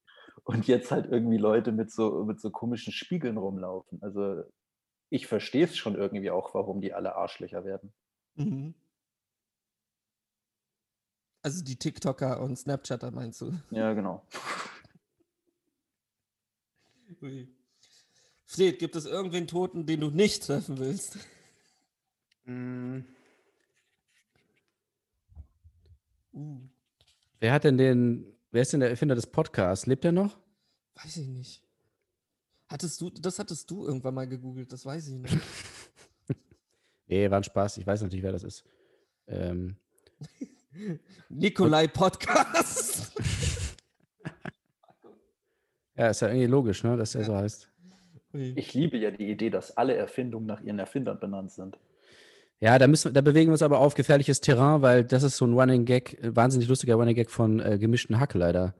und jetzt halt irgendwie Leute mit so, mit so komischen Spiegeln rumlaufen. Also ich verstehe es schon irgendwie auch, warum die alle Arschlöcher werden. Mhm. Also die TikToker und Snapchatter meinst du? Ja, genau. Ui. Fred, gibt es irgendwen Toten, den du nicht treffen willst? Uh, Wer hat denn den, wer ist denn der Erfinder des Podcasts? Lebt er noch? weiß ich nicht. Hattest du, das hattest du irgendwann mal gegoogelt, das weiß ich nicht. Nee, war ein Spaß. Ich weiß natürlich, wer das ist. Ähm, Nikolai Podcast. ja, ist ja irgendwie logisch, ne, dass er so heißt. Ich liebe ja die Idee, dass alle Erfindungen nach ihren Erfindern benannt sind. Ja, da, müssen, wir- da bewegen wir uns aber auf gefährliches Terrain, weil das ist so ein Running Gag, äh, wahnsinnig lustiger Running Gag von äh, gemischten Hack leider.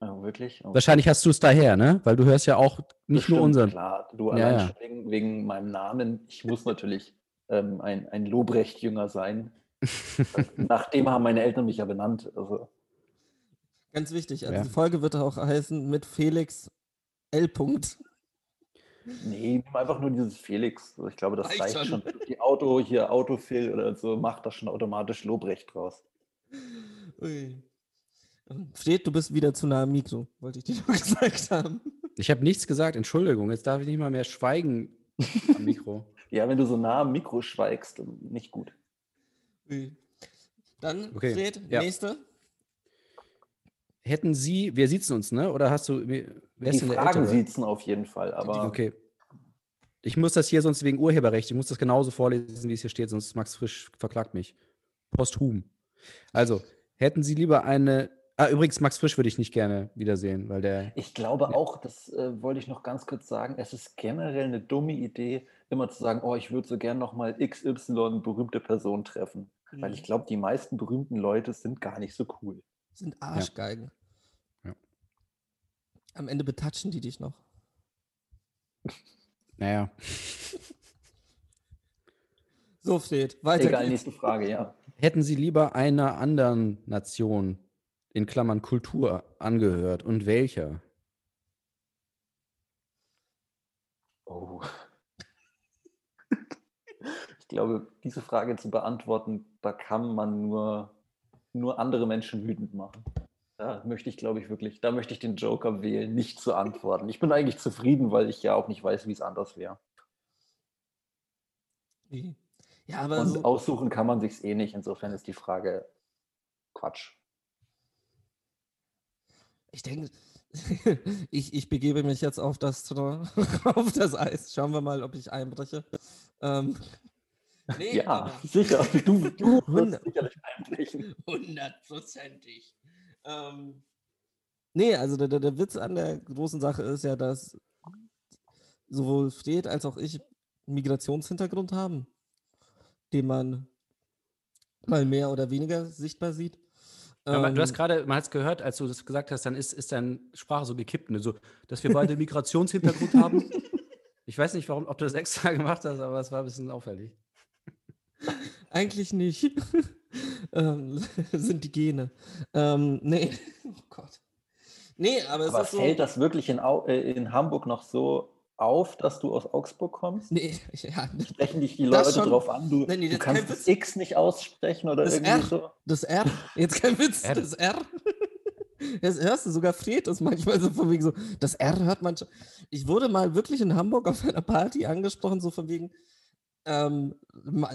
Oh, wirklich? Oh, Wahrscheinlich hast du es daher, ne? Weil du hörst ja auch nicht nur bestimmt, unseren. Klar, du Ja, allein ja. schon wegen, wegen meinem Namen. Ich muss natürlich ähm, ein, ein Lobrecht-Jünger sein. Nachdem haben meine Eltern mich ja benannt. Also, Ganz wichtig, also Ja. die Folge wird auch heißen mit Felix L. -Punkt. Nee, nimm einfach nur dieses Felix. Ich glaube, das Reicht reicht schon. Die Auto, hier Autofill oder so, macht das schon automatisch Lobrecht draus. Ui. Fred, du bist wieder zu nah am Mikro, wollte ich dir nur gesagt haben. Ich habe nichts gesagt, Entschuldigung. Jetzt darf ich nicht mal mehr schweigen am Mikro. Ja, wenn du so nah am Mikro schweigst, nicht gut. Ui. Dann, Okay, Fred, ja. nächste. Hätten Sie, wir sitzen uns, ne? Oder hast du, wer wer Die ist denn der Fragen siezen auf jeden Fall, aber Okay. Ich muss das hier sonst wegen Urheberrecht, ich muss das genauso vorlesen, wie es hier steht, sonst Max Frisch verklagt mich. Posthum. Also, hätten Sie lieber eine. Ah, übrigens, Max Frisch würde ich nicht gerne wiedersehen, weil der. Ich glaube auch, das äh, wollte ich noch ganz kurz sagen, es ist generell eine dumme Idee, immer zu sagen, oh, ich würde so gern nochmal XY berühmte Person treffen. Weil Mhm. ich glaube, die meisten berühmten Leute sind gar nicht so cool. Sind Arschgeigen. Ja. Am Ende betatschen die dich noch. Naja. So, Fred, weiter Egal, geht's. nächste Frage, ja. Hätten Sie lieber einer anderen Nation, in Klammern Kultur, angehört und welcher? Oh. Ich glaube, diese Frage zu beantworten, da kann man nur, nur andere Menschen wütend machen. Da möchte ich, glaube ich, wirklich, da möchte ich den Joker wählen, nicht zu antworten. Ich bin eigentlich zufrieden, weil ich ja auch nicht weiß, wie es anders wäre. Ja, aber Und so, aussuchen kann man sich's eh nicht. Insofern ist die Frage Quatsch. ich denke, ich, ich begebe mich jetzt auf das, auf das Eis. Schauen wir mal, ob ich einbreche. Ähm, nee, Ja, aber- sicher. Du, du wirst sicherlich einbrechen. Hundertprozentig. Ähm, nee, also der, der, der Witz an der großen Sache ist ja, dass sowohl Fred als auch ich einen Migrationshintergrund haben, den man mal mehr oder weniger sichtbar sieht. Ja, man- du hast Ähm, gerade, man hat es gehört, als du das gesagt hast, dann ist, ist deine Sprache so gekippt, ne? so, dass wir beide Migrationshintergrund haben. Ich weiß nicht, warum, ob du das extra gemacht hast, aber es war ein bisschen auffällig. Eigentlich nicht. ähm, sind die Gene. Ähm, nee, oh Gott. Nee, aber es Aber ist so. fällt das wirklich in, Au äh, in Hamburg noch so auf, dass du aus Augsburg kommst? Nee, ja, Sprechen dich die Leute schon. drauf an? Du, Nein, nee, du kannst das. X nicht aussprechen oder Das irgendwie R. so? Das R, jetzt kein Witz, R. das R. Das hörst du, sogar Fred ist manchmal so von wegen so, das R hört man schon. Ich wurde mal wirklich in Hamburg auf einer Party angesprochen, so von wegen, ähm,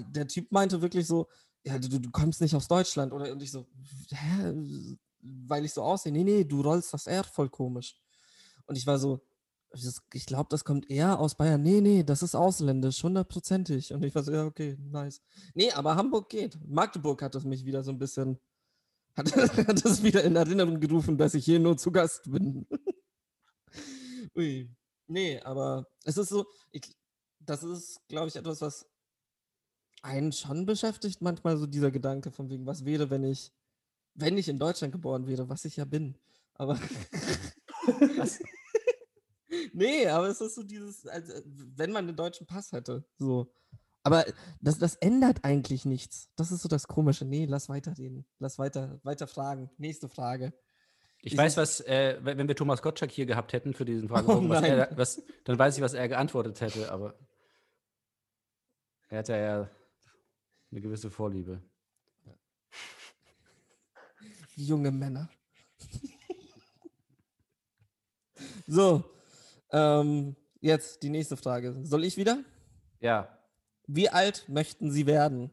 der Typ meinte wirklich so, ja, du, du kommst nicht aus Deutschland. Oder und ich so, hä? Weil ich so aussehe. Nee, nee, du rollst das R voll komisch. Und ich war so, ich glaube, das kommt eher aus Bayern. Nee, nee, das ist ausländisch, hundertprozentig. Und ich war so, ja, okay, nice. Nee, aber Hamburg geht. Magdeburg hat es mich wieder so ein bisschen, hat, hat es wieder in Erinnerung gerufen, dass ich hier nur zu Gast bin. Ui. Nee, aber es ist so, ich, das ist, glaube ich, etwas, was einen schon beschäftigt, manchmal so dieser Gedanke von wegen, was wäre, wenn ich, wenn ich in Deutschland geboren wäre, was ich ja bin. Aber. nee, aber es ist so dieses, als, wenn man den deutschen Pass hätte. So. Aber das, das ändert eigentlich nichts. Das ist so das Komische. Nee, lass weiterreden. Lass weiter, weiter fragen. Nächste Frage. Ich Ich- weiß, was, äh, wenn wir Thomas Gottschalk hier gehabt hätten für diesen Fragen, Oh was er, was, dann weiß ich, was er geantwortet hätte, aber er hat ja eine gewisse Vorliebe. Junge Männer. so, ähm, jetzt die nächste Frage. Soll ich wieder? Ja, Wie alt möchten Sie werden?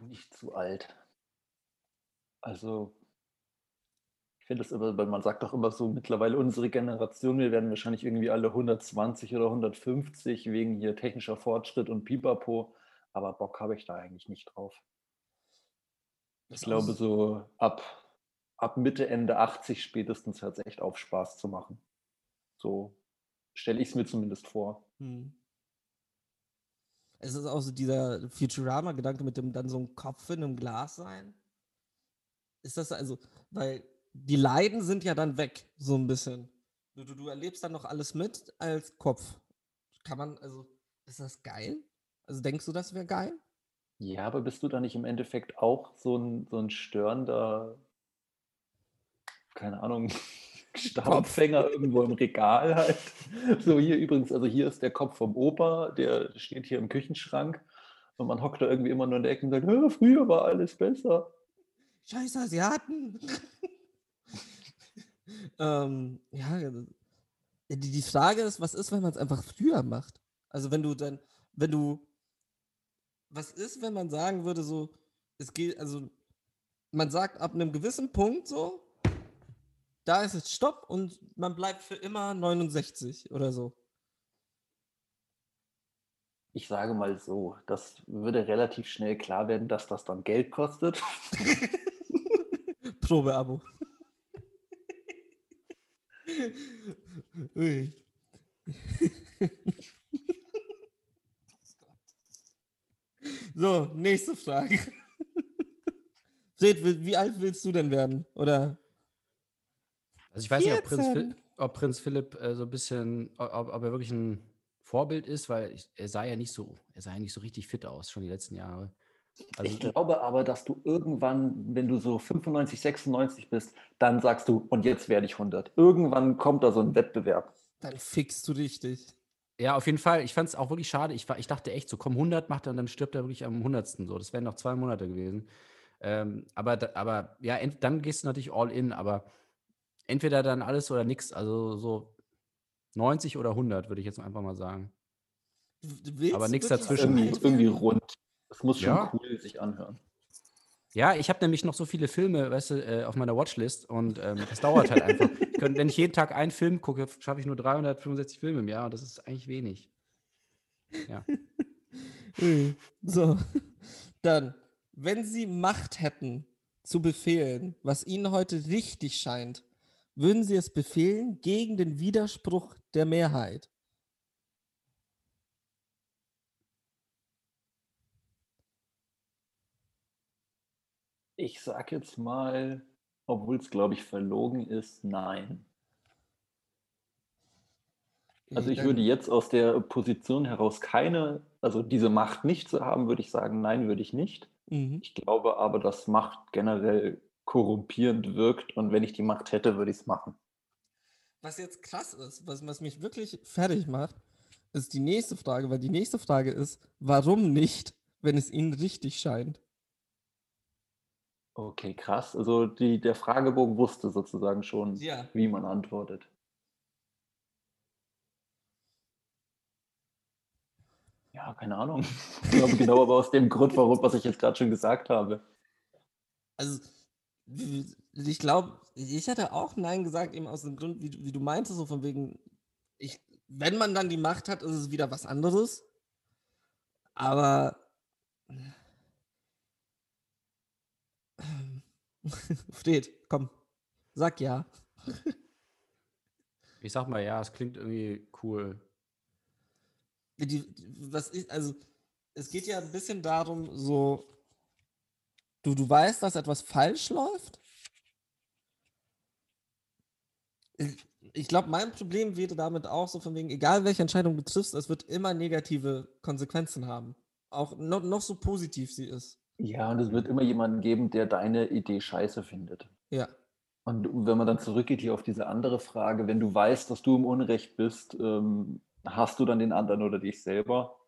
Nicht zu alt. Also, finde das immer, weil man sagt doch immer so, mittlerweile unsere Generation, wir werden wahrscheinlich irgendwie alle 120 oder 150 wegen hier technischer Fortschritt und Pipapo, aber Bock habe ich da eigentlich nicht drauf. Ich glaube, so ab, ab Mitte, Ende 80 spätestens hört es echt auf, Spaß zu machen. So stelle ich es mir zumindest vor. Hm. Es ist auch so dieser Futurama-Gedanke mit dem dann so ein Kopf in einem Glas sein. Ist das also, weil die Leiden sind ja dann weg, so ein bisschen. Du, du, du erlebst dann noch alles mit als Kopf. Kann man, also, ist das geil? Also denkst du, das wäre geil? Ja, aber bist du da nicht im Endeffekt auch so ein, so ein störender, keine Ahnung, Staubfänger irgendwo im Regal halt? So hier übrigens, also hier ist der Kopf vom Opa, der steht hier im Küchenschrank und man hockt da irgendwie immer nur in der Ecke und sagt, "Hä, früher war alles besser. Scheiß Asiaten. ähm, ja, die, die Frage ist, was ist, wenn man es einfach früher macht? Also wenn du dann, wenn du, was ist, wenn man sagen würde, so, es geht, also man sagt ab einem gewissen Punkt so, da ist jetzt Stopp und man bleibt für immer 69 oder so. Ich sage mal so, das würde relativ schnell klar werden, dass das dann Geld kostet. Probeabo. Ui. so, nächste Frage. Fred, wie alt willst du denn werden? Oder Also ich weiß nicht, ob Prinz, 14. Phil- ob Prinz Philipp äh, so ein bisschen, ob, ob er wirklich ein Vorbild ist, weil ich, er sah ja nicht so, er sah ja nicht so richtig fit aus, schon die letzten Jahre. Also, ich glaube aber, dass du irgendwann, wenn du so 95, 96 bist, dann sagst du, und jetzt werde ich 100. Irgendwann kommt da so ein Wettbewerb. Dann fixst du richtig. Ja, auf jeden Fall. Ich fand es auch wirklich schade. Ich, war, ich dachte echt so, komm, 100 macht er und dann stirbt er wirklich am 100. So, das wären noch zwei Monate gewesen. Ähm, aber, aber ja, ent, dann gehst du natürlich all in, aber entweder dann alles oder nichts. Also so 90 oder 100, würde ich jetzt einfach mal sagen. Aber nichts dazwischen. Irgendwie, irgendwie rund. Das muss schon Ja. cool sich anhören. Ja, ich habe nämlich noch so viele Filme, weißt du, äh, auf meiner Watchlist und ähm, das dauert halt einfach. Können- Wenn ich jeden Tag einen Film gucke, schaffe ich nur 365 Filme im Jahr und das ist eigentlich wenig. Ja. So, dann, wenn Sie Macht hätten zu befehlen, was Ihnen heute richtig scheint, würden Sie es befehlen gegen den Widerspruch der Mehrheit? Ich sag jetzt mal, obwohl es, glaube ich, verlogen ist, nein. Also ich würde jetzt aus der Position heraus keine, also diese Macht nicht zu haben, würde ich sagen, nein, würde ich nicht. Mhm. Ich glaube aber, dass Macht generell korrumpierend wirkt und wenn ich die Macht hätte, würde ich es machen. Was jetzt krass ist, was, was mich wirklich fertig macht, ist die nächste Frage, weil die nächste Frage ist, warum nicht, wenn es Ihnen richtig scheint? Okay, krass. Also die, der Fragebogen wusste sozusagen schon, Ja. wie man antwortet. Ja, keine Ahnung. Ich glaube genau aber aus dem Grund, warum, was ich jetzt gerade schon gesagt habe. Also, ich glaube, ich hätte auch Nein gesagt, eben aus dem Grund, wie, du- wie du meintest, so von wegen, ich, wenn man dann die Macht hat, ist es wieder was anderes. Aber. Steht, komm, sag ja. Ich sag mal, ja, es klingt irgendwie cool. Die, was ist, also, es geht ja ein bisschen darum, so, du, du weißt, dass etwas falsch läuft. Ich- Ich glaube, mein Problem wäre damit auch so von wegen, egal welche Entscheidung du triffst, es wird immer negative Konsequenzen haben. Auch noch, noch so positiv sie ist. Ja, und es wird immer jemanden geben, der deine Idee scheiße findet. Ja. Und wenn man dann zurückgeht hier auf diese andere Frage, wenn du weißt, dass du im Unrecht bist, ähm, hast du dann den anderen oder dich selber?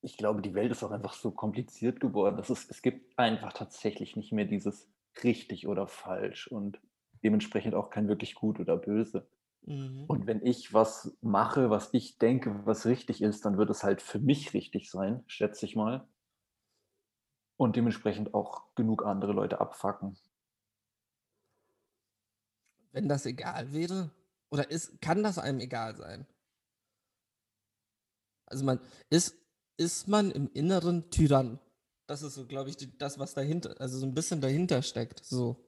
Ich glaube, die Welt ist auch einfach so kompliziert geworden. dass es, es gibt einfach tatsächlich nicht mehr dieses richtig oder falsch und dementsprechend auch kein wirklich gut oder böse. Mhm. Und wenn ich was mache, was ich denke, was richtig ist, dann wird es halt für mich richtig sein, schätze ich mal. Und dementsprechend auch genug andere Leute abfacken. Wenn das egal wäre, oder ist, kann das einem egal sein? Also man ist, ist man im Inneren Tyrann. Das ist so, glaube ich, die, das, was dahinter, also so ein bisschen dahinter steckt. So.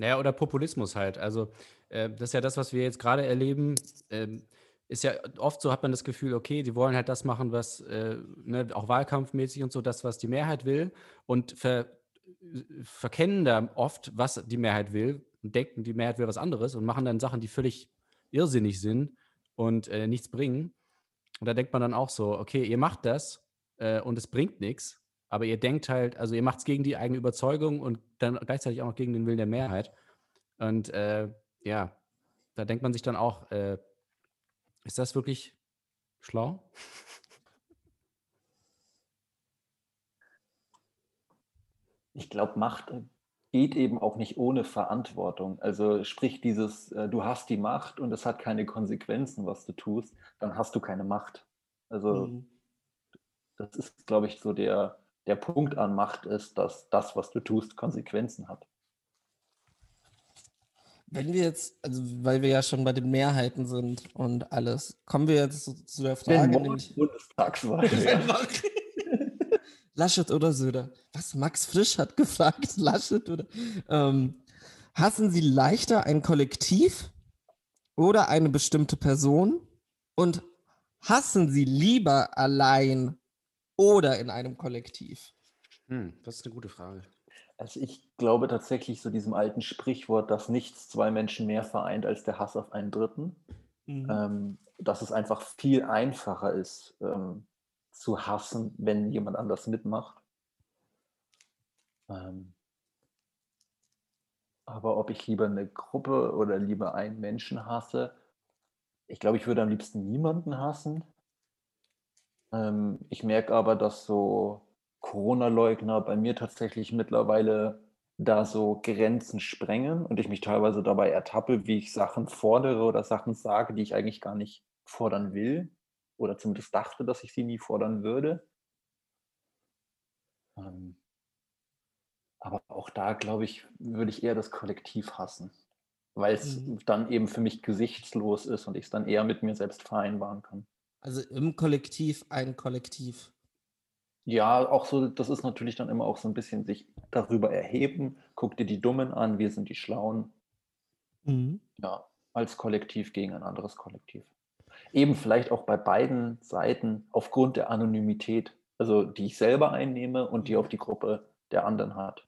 Naja, oder Populismus halt. Also, äh, das ist ja das, was wir jetzt gerade erleben. Ähm, ist ja oft so, hat man das Gefühl, okay, die wollen halt das machen, was äh, ne, auch wahlkampfmäßig und so, das, was die Mehrheit will, und ver, verkennen da oft, was die Mehrheit will und denken, die Mehrheit will was anderes und machen dann Sachen, die völlig irrsinnig sind und äh, nichts bringen. Und da denkt man dann auch so, okay, ihr macht das äh, und es bringt nichts, aber ihr denkt halt, also ihr macht es gegen die eigene Überzeugung und dann gleichzeitig auch noch gegen den Willen der Mehrheit. Und äh, ja, da denkt man sich dann auch, äh, ist das wirklich schlau? Ich glaube, Macht geht eben auch nicht ohne Verantwortung. Also sprich dieses, äh, du hast die Macht und es hat keine Konsequenzen, was du tust, dann hast du keine Macht. Also Mhm. das ist, glaube ich, so der, der Punkt an Macht ist, dass das, was du tust, Konsequenzen hat. Wenn wir jetzt, also weil wir ja schon bei den Mehrheiten sind und alles, kommen wir jetzt zu, zu der Wenn Frage, morgen nämlich. Bundestagswahl. Laschet oder Söder? Was Max Frisch hat gefragt, Laschet oder? Ähm, hassen Sie leichter ein Kollektiv oder eine bestimmte Person? Und hassen Sie lieber allein oder in einem Kollektiv? Hm, das ist eine gute Frage. Also ich glaube tatsächlich so diesem alten Sprichwort, dass nichts zwei Menschen mehr vereint als der Hass auf einen Dritten, Mhm. ähm, dass es einfach viel einfacher ist ähm, zu hassen, wenn jemand anders mitmacht. Ähm, aber ob ich lieber eine Gruppe oder lieber einen Menschen hasse, ich glaube, ich würde am liebsten niemanden hassen. Ähm, ich merke aber, dass so Corona-Leugner bei mir tatsächlich mittlerweile da so Grenzen sprengen und ich mich teilweise dabei ertappe, wie ich Sachen fordere oder Sachen sage, die ich eigentlich gar nicht fordern will oder zumindest dachte, dass ich sie nie fordern würde. Ähm, aber auch da, glaube ich, würde ich eher das Kollektiv hassen, weil es Mhm. dann eben für mich gesichtslos ist und ich es dann eher mit mir selbst vereinbaren kann. Also im Kollektiv ein Kollektiv. Ja, auch so, das ist natürlich dann immer auch so ein bisschen sich darüber erheben. Guck dir die Dummen an, wir sind die Schlauen. Mhm. Ja, als Kollektiv gegen ein anderes Kollektiv. Eben vielleicht auch bei beiden Seiten aufgrund der Anonymität, also die ich selber einnehme und die auf die Gruppe der anderen hat.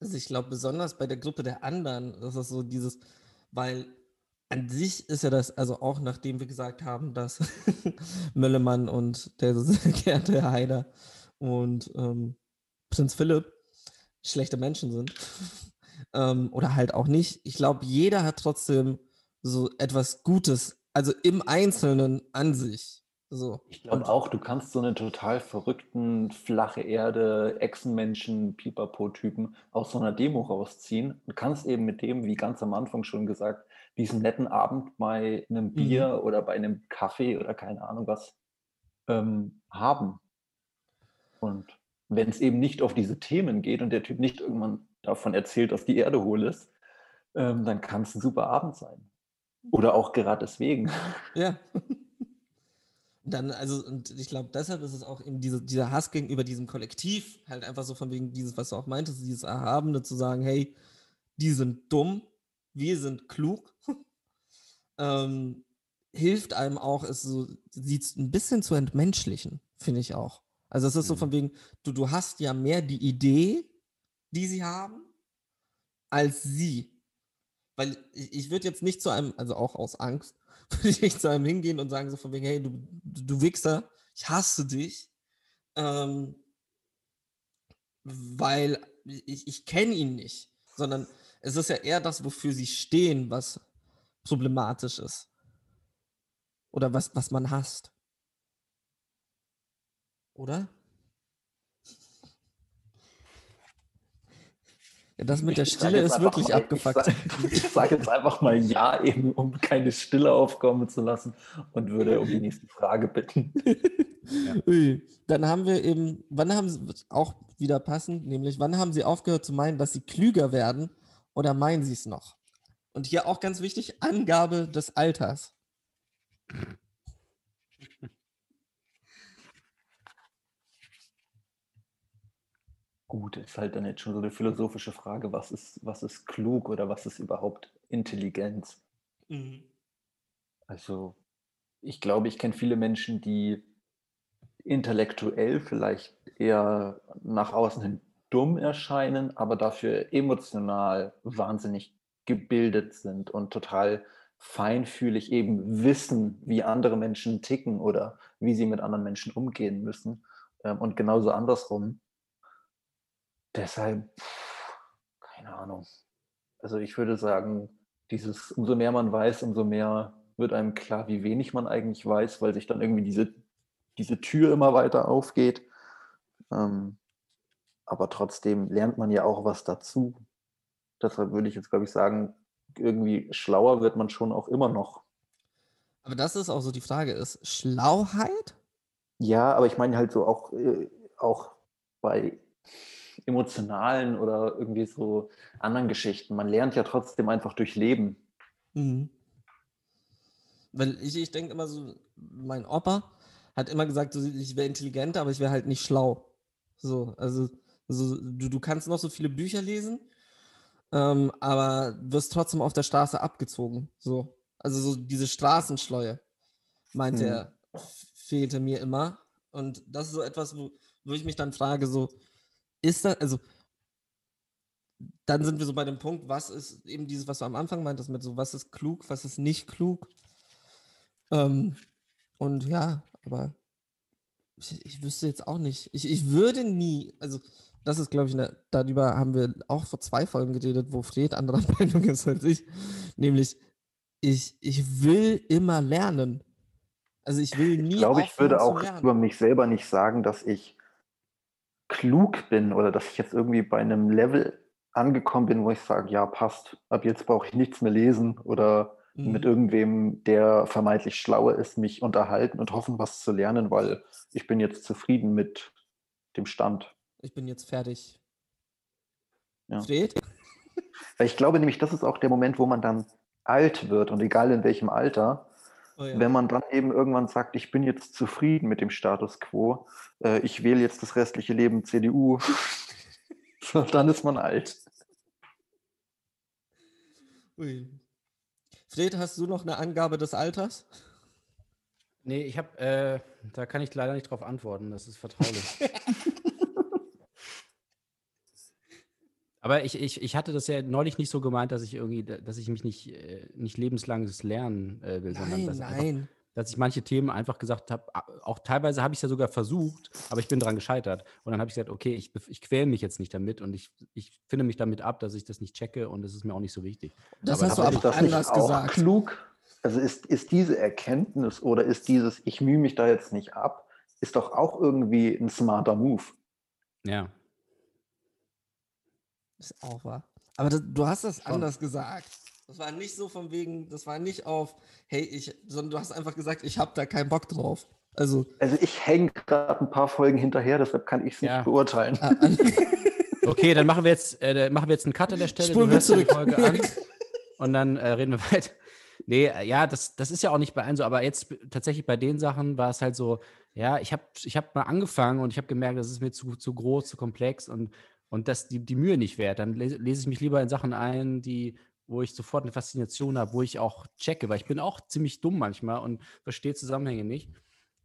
Also ich glaube, besonders bei der Gruppe der anderen ist es so dieses, weil an sich ist ja das, also auch nachdem wir gesagt haben, dass Möllemann und der sehr geehrte Herr Haider und ähm, Prinz Philipp schlechte Menschen sind. ähm, oder halt auch nicht. Ich glaube, jeder hat trotzdem so etwas Gutes, also im Einzelnen an sich. So. Ich glaube auch, du kannst so einen total verrückten, flache Erde, Echsenmenschen, Pipapo-Typen aus so einer Demo rausziehen und kannst eben mit dem, wie ganz am Anfang schon gesagt, diesen netten Abend bei einem Bier oder bei einem Kaffee oder keine Ahnung was ähm, haben. Und wenn es eben nicht auf diese Themen geht und der Typ nicht irgendwann davon erzählt, dass die Erde hohl ist, ähm, dann kann es ein super Abend sein. Oder auch gerade deswegen. Ja. Dann, also, und ich glaube, deshalb ist es auch eben diese, dieser Hass gegenüber diesem Kollektiv, halt einfach so von wegen dieses, was du auch meintest, dieses Erhabene zu sagen, hey, die sind dumm, wir sind klug, ähm, hilft einem auch, es so, sie ein bisschen zu entmenschlichen, finde ich auch. Also es ist so Mhm. von wegen, du, du hast ja mehr die Idee, die sie haben, als sie. Weil ich, ich würde jetzt nicht zu einem, also auch aus Angst, würde ich nicht zu einem hingehen und sagen so von wegen, hey, du, du, du Wichser, ich hasse dich. Ähm, weil ich, ich kenne ihn nicht, sondern es ist ja eher das, wofür sie stehen, was problematisch ist. Oder was, was man hasst. Oder? Ja, das mit der Stille ist wirklich mal- abgefuckt. Ich sage sag jetzt einfach mal ja, eben um keine Stille aufkommen zu lassen und würde um die nächste Frage bitten. Ui. Dann haben wir eben, wann haben sie, auch wieder passend, nämlich, wann haben sie aufgehört zu meinen, dass sie klüger werden oder meinen sie es noch? Und hier auch ganz wichtig, Angabe des Alters. Gut, ist halt dann jetzt schon so eine philosophische Frage, was ist, was ist klug oder was ist überhaupt Intelligenz? Also, ich glaube, ich kenne viele Menschen, die intellektuell vielleicht eher nach außen hin dumm erscheinen, aber dafür emotional wahnsinnig gebildet sind und total feinfühlig eben wissen, wie andere Menschen ticken oder wie sie mit anderen Menschen umgehen müssen. Ähm, Und genauso andersrum. Deshalb, keine Ahnung. Also ich würde sagen, dieses, umso mehr man weiß, umso mehr wird einem klar, wie wenig man eigentlich weiß, weil sich dann irgendwie diese, diese Tür immer weiter aufgeht. Ähm, aber trotzdem lernt man ja auch was dazu. Deshalb würde ich jetzt, glaube ich, sagen, irgendwie schlauer wird man schon auch immer noch. Aber das ist auch so die Frage, ist Schlauheit? Ja, aber ich meine halt so auch, äh, auch bei emotionalen oder irgendwie so anderen Geschichten. Man lernt ja trotzdem einfach durch Leben. Mhm. Weil ich, ich denke immer so, mein Opa hat immer gesagt, so, ich wäre intelligenter, aber ich wäre halt nicht schlau. So, also, also du, du kannst noch so viele Bücher lesen, ähm, aber wirst trotzdem auf der Straße abgezogen. So. Also so diese Straßenschleue, meinte Mhm. er, fehlte mir immer. Und das ist so etwas, wo, wo ich mich dann frage, so, ist das, also, dann sind wir so bei dem Punkt, was ist eben dieses, was du am Anfang meintest, mit so, was ist klug, was ist nicht klug. Ähm, und ja, aber ich, ich wüsste jetzt auch nicht. Ich, ich würde nie, also das ist, glaube ich, eine, darüber haben wir auch vor zwei Folgen geredet, wo Fred anderer Meinung ist als ich. Nämlich, ich, ich will immer lernen. Also ich will nie. Ich glaube, ich würde auch über mich selber nicht sagen, dass ich klug bin oder dass ich jetzt irgendwie bei einem Level angekommen bin, wo ich sage, ja, passt, ab jetzt brauche ich nichts mehr lesen oder Mhm. mit irgendwem, der vermeintlich schlauer ist, mich unterhalten und hoffen, was zu lernen, weil ich bin jetzt zufrieden mit dem Stand. Ich bin jetzt fertig. Ja. Fred? Weil ich glaube nämlich, das ist auch der Moment, wo man dann alt wird und egal in welchem Alter, Oh ja. wenn man dann eben irgendwann sagt, ich bin jetzt zufrieden mit dem Status quo, äh, ich wähle jetzt das restliche Leben CDU, so, dann ist man alt. Ui. Fred, hast du noch eine Angabe des Alters? Nee, ich habe, äh, da kann ich leider nicht drauf antworten. Das ist vertraulich. Aber ich, ich, ich hatte das ja neulich nicht so gemeint, dass ich irgendwie, dass ich mich nicht, äh, nicht lebenslanges Lernen äh, will, sondern Nein, dass, einfach, nein. dass ich manche Themen einfach gesagt habe, auch teilweise habe ich es ja sogar versucht, aber ich bin daran gescheitert. Und dann habe ich gesagt, okay, ich, ich quäle mich jetzt nicht damit und ich, ich finde mich damit ab, dass ich das nicht checke und das ist mir auch nicht so wichtig. Das Aber hast du aber aber ist das nicht anders auch gesagt. klug? Also ist, ist diese Erkenntnis oder ist dieses, ich mühe mich da jetzt nicht ab, ist doch auch irgendwie ein smarter Move. Ja. Ist auch wahr. Aber das, du hast das Schon. anders gesagt. Das war nicht so von wegen, das war nicht auf, hey, ich, sondern du hast einfach gesagt, ich habe da keinen Bock drauf. Also, Also ich hänge gerade ein paar Folgen hinterher, deshalb kann ich es Ja. nicht beurteilen. ah, Okay, dann machen wir jetzt, äh, machen wir jetzt einen Cut an der Stelle. Spulen du wir zurück. Folge an und dann äh, reden wir weiter. Nee, äh, ja, das, das ist ja auch nicht bei allen so, aber jetzt tatsächlich bei den Sachen war es halt so, ja, ich habe ich hab mal angefangen und ich habe gemerkt, das ist mir zu, zu groß, zu komplex und, und das die, die Mühe nicht wert. Dann lese, lese ich mich lieber in Sachen ein, die, wo ich sofort eine Faszination habe, wo ich auch checke, weil ich bin auch ziemlich dumm manchmal und verstehe Zusammenhänge nicht.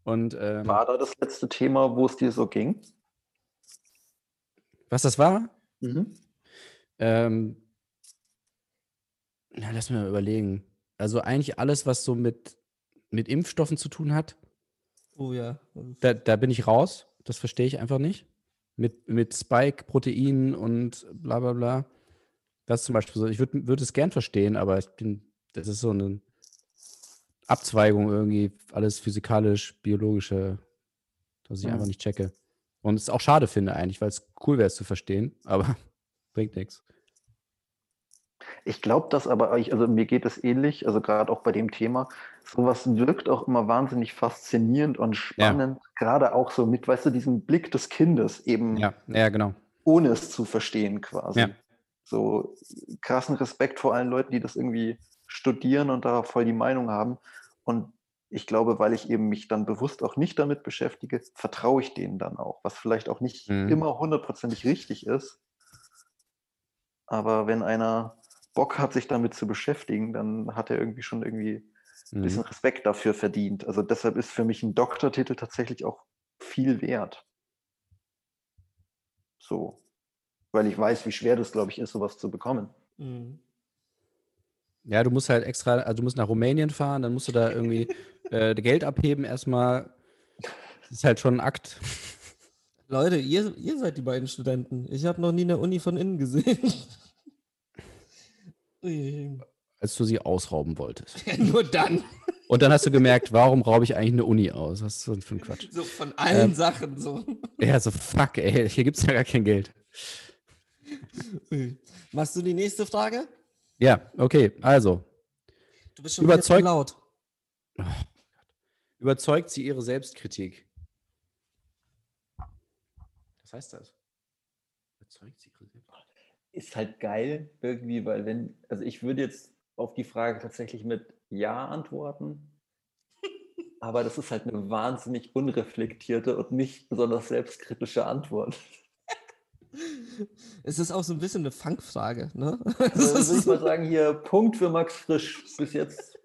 Und ähm, War da das letzte Thema, wo es dir so ging? was das war? Mhm. Ähm, na, lass mir mal überlegen. Also eigentlich alles, was so mit, mit Impfstoffen zu tun hat, oh ja. da, da bin ich raus. Das verstehe ich einfach nicht. Mit, mit Spike-Proteinen und bla bla bla. Das zum Beispiel so. Ich würde würd es gern verstehen, aber ich bin, das ist so eine Abzweigung irgendwie, alles physikalisch, biologische, dass ich Mhm. einfach nicht checke. Und es auch schade finde eigentlich, weil es cool wäre, es zu verstehen, aber bringt nichts. Ich glaube das aber, ich- also mir geht es ähnlich, also gerade auch bei dem Thema, sowas wirkt auch immer wahnsinnig faszinierend und spannend, gerade auch so mit, weißt du, diesem Blick des Kindes eben, Ja, ja, genau. ohne es zu verstehen quasi. Ja. So krassen Respekt vor allen Leuten, die das irgendwie studieren und da voll die Meinung haben. Und ich glaube, weil ich eben mich dann bewusst auch nicht damit beschäftige, vertraue ich denen dann auch, was vielleicht auch nicht Mhm. immer hundertprozentig richtig ist. Aber wenn einer Bock hat, sich damit zu beschäftigen, dann hat er irgendwie schon irgendwie ein Mhm. bisschen Respekt dafür verdient. Also deshalb ist für mich ein Doktortitel tatsächlich auch viel wert. So. Weil ich weiß, wie schwer das, glaube ich, ist, sowas zu bekommen. Mhm. Ja, du musst halt extra, also du musst nach Rumänien fahren, dann musst du da irgendwie äh, Geld abheben erstmal. Das ist halt schon ein Akt. Leute, ihr, ihr seid die beiden Studenten. Ich habe noch nie eine Uni von innen gesehen. Als du sie ausrauben wolltest. Nur dann. Und dann hast du gemerkt, warum raube ich eigentlich eine Uni aus? Was ist so für ein Quatsch? So von allen Ähm. Sachen so. Ja, so fuck, ey, hier gibt es ja gar kein Geld. Machst du die nächste Frage? Ja, okay, also. Du bist schon Überzeugt- laut. Überzeugt sie ihre Selbstkritik? Was heißt das? Überzeugt sie? Ist halt geil irgendwie, weil wenn, also ich würde jetzt auf die Frage tatsächlich mit Ja antworten. Aber das ist halt eine wahnsinnig unreflektierte und nicht besonders selbstkritische Antwort. Es ist auch so ein bisschen eine Fangfrage, ne? Also würde ich mal sagen, hier Punkt für Max Frisch bis jetzt.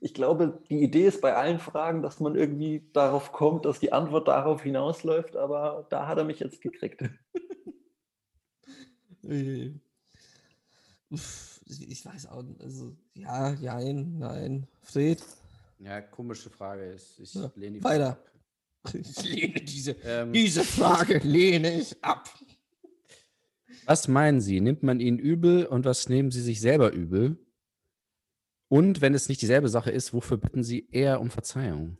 ich glaube, die Idee ist bei allen Fragen, dass man irgendwie darauf kommt, dass die Antwort darauf hinausläuft, aber da hat er mich jetzt gekriegt. Ich weiß auch, also ja, nein, nein. Fred, Ja, komische Frage ist. Ich Ja, lehne die weiter. ab. ich lehne diese, Ähm, diese Frage lehne ich ab. was meinen Sie? Nimmt man Ihnen übel und was nehmen Sie sich selber übel? Und wenn es nicht dieselbe Sache ist, wofür bitten Sie eher um Verzeihung?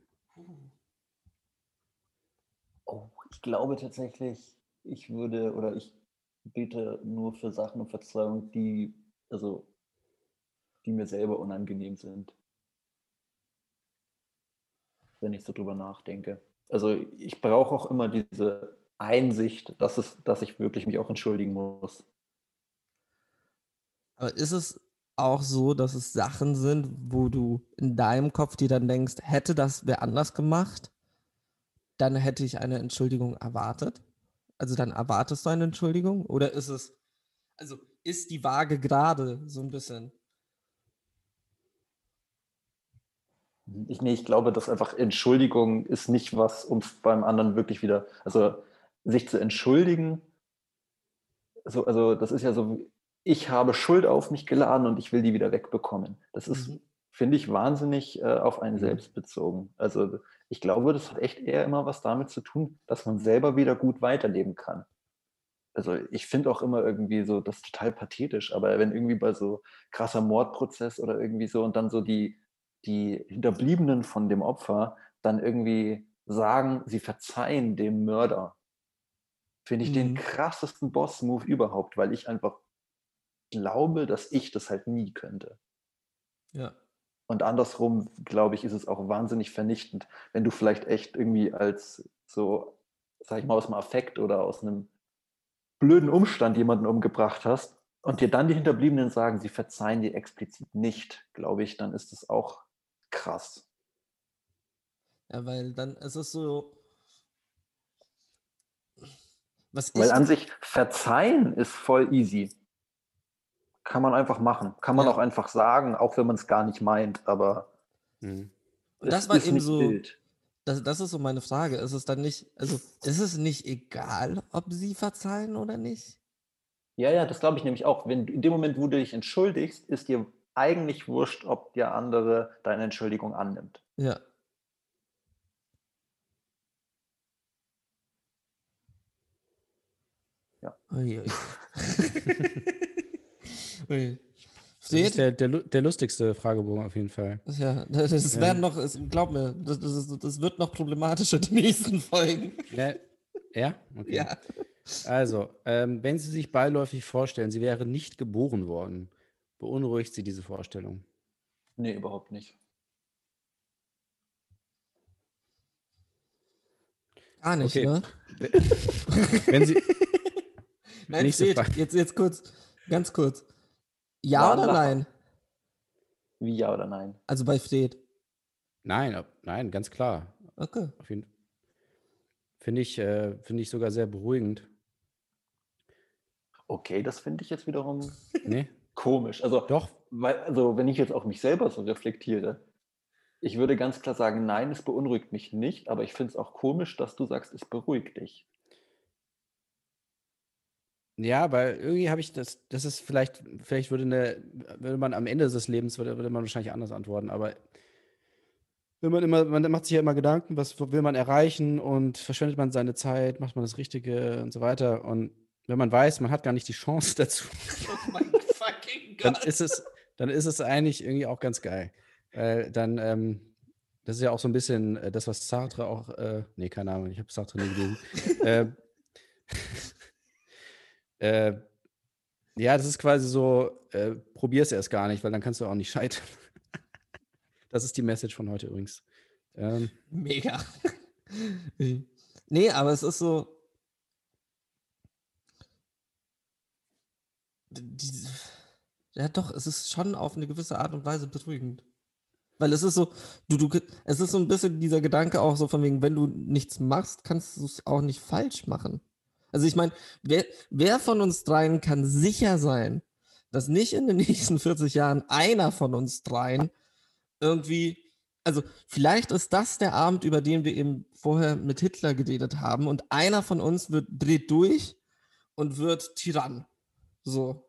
Oh, ich glaube tatsächlich, ich würde oder ich bete nur für Sachen um Verzeihung, die, also, die mir selber unangenehm sind. Wenn ich so drüber nachdenke. Also ich brauche auch immer diese Einsicht, dass, es, dass ich wirklich mich auch entschuldigen muss. Aber ist es auch so, dass es Sachen sind, wo du in deinem Kopf dir dann denkst, hätte das wer anders gemacht, dann hätte ich eine Entschuldigung erwartet? Also dann erwartest du eine Entschuldigung? Oder ist es, also ist die Waage gerade so ein bisschen? Ich, nee, ich glaube, dass einfach Entschuldigung ist nicht was, um es beim anderen wirklich wieder, also sich zu entschuldigen, so, also das ist ja so, ich habe Schuld auf mich geladen und ich will die wieder wegbekommen. Das ist, Mhm. finde ich, wahnsinnig äh, auf einen Mhm. selbst bezogen. Also ich glaube, das hat echt eher immer was damit zu tun, dass man selber wieder gut weiterleben kann. Also ich finde auch immer irgendwie so, das ist total pathetisch, aber wenn irgendwie bei so krasser Mordprozess oder irgendwie so und dann so die, die Hinterbliebenen von dem Opfer dann irgendwie sagen, sie verzeihen dem Mörder, finde ich den Mhm. krassesten Boss-Move überhaupt, weil ich einfach glaube, dass ich das halt nie könnte. Ja. Und andersrum, glaube ich, ist es auch wahnsinnig vernichtend, wenn du vielleicht echt irgendwie als so, sag ich mal, aus dem Affekt oder aus einem blöden Umstand jemanden umgebracht hast und dir dann die Hinterbliebenen sagen, sie verzeihen dir explizit nicht, glaube ich, dann ist es auch krass. Ja, weil dann ist es so. Was Weil an sich verzeihen ist voll easy. Kann man einfach machen. Kann man Ja. auch einfach sagen, auch wenn man es gar nicht meint, aber Mhm. Das war ist eben so. wild. Das, das ist so meine Frage. Ist es dann nicht, also ist es nicht egal, ob sie verzeihen oder nicht? Ja, ja, das glaube ich nämlich auch. Wenn in dem Moment, wo du dich entschuldigst, ist dir eigentlich wurscht, ob der andere deine Entschuldigung annimmt. Ja. Ja. Ui, ist Seht? der, der, der lustigste Fragebogen auf jeden Fall. Ja, das, das Ja. werden noch, es, glaub mir, das, das, das wird noch problematischer, die nächsten Folgen. Ja? ja? Okay. Ja. Also, ähm, wenn Sie sich beiläufig vorstellen, Sie wären nicht geboren worden, beunruhigt Sie diese Vorstellung? Nee, überhaupt nicht. Gar nicht, Okay. ne? Wenn Sie, Nein, Frage. jetzt, jetzt kurz, ganz kurz. Ja oder Lacher. nein? Wie ja oder nein? Also bei Fred. nein, nein, ganz klar. Okay. Finde ich, äh, finde ich sogar sehr beruhigend. Okay, das finde ich jetzt wiederum Nee? komisch. Also, Doch, weil, also, wenn ich jetzt auch mich selber so reflektiere, ich würde ganz klar sagen, nein, es beunruhigt mich nicht, aber ich finde es auch komisch, dass du sagst, es beruhigt dich. Ja, weil irgendwie habe ich das, das ist vielleicht, vielleicht würde eine, würde man am Ende des Lebens, würde, würde man wahrscheinlich anders antworten, aber wenn man immer, man macht sich ja immer Gedanken, was will man erreichen und verschwendet man seine Zeit, macht man das Richtige und so weiter. Und wenn man weiß, man hat gar nicht die Chance dazu, Oh mein fucking dann ist es, dann ist es eigentlich irgendwie auch ganz geil. Weil dann, ähm, das ist ja auch so ein bisschen äh, das, was Sartre auch, äh, nee, keine Ahnung, ich habe Sartre nie gelesen. äh, äh, ja, das ist quasi so, äh, probier's erst gar nicht, weil dann kannst du auch nicht scheitern. Das ist die Message von heute übrigens. Ähm, Mega. nee, aber es ist so. Die, ja, doch, es ist schon auf eine gewisse Art und Weise beruhigend. Weil es ist so, du, du, es ist so ein bisschen dieser Gedanke auch so von wegen, wenn du nichts machst, kannst du es auch nicht falsch machen. Also ich meine, wer, wer von uns dreien kann sicher sein, dass nicht in den nächsten 40 Jahren einer von uns dreien irgendwie, also vielleicht ist das der Abend, über den wir eben vorher mit Hitler geredet haben und einer von uns wird dreht durch und wird Tyrann. So.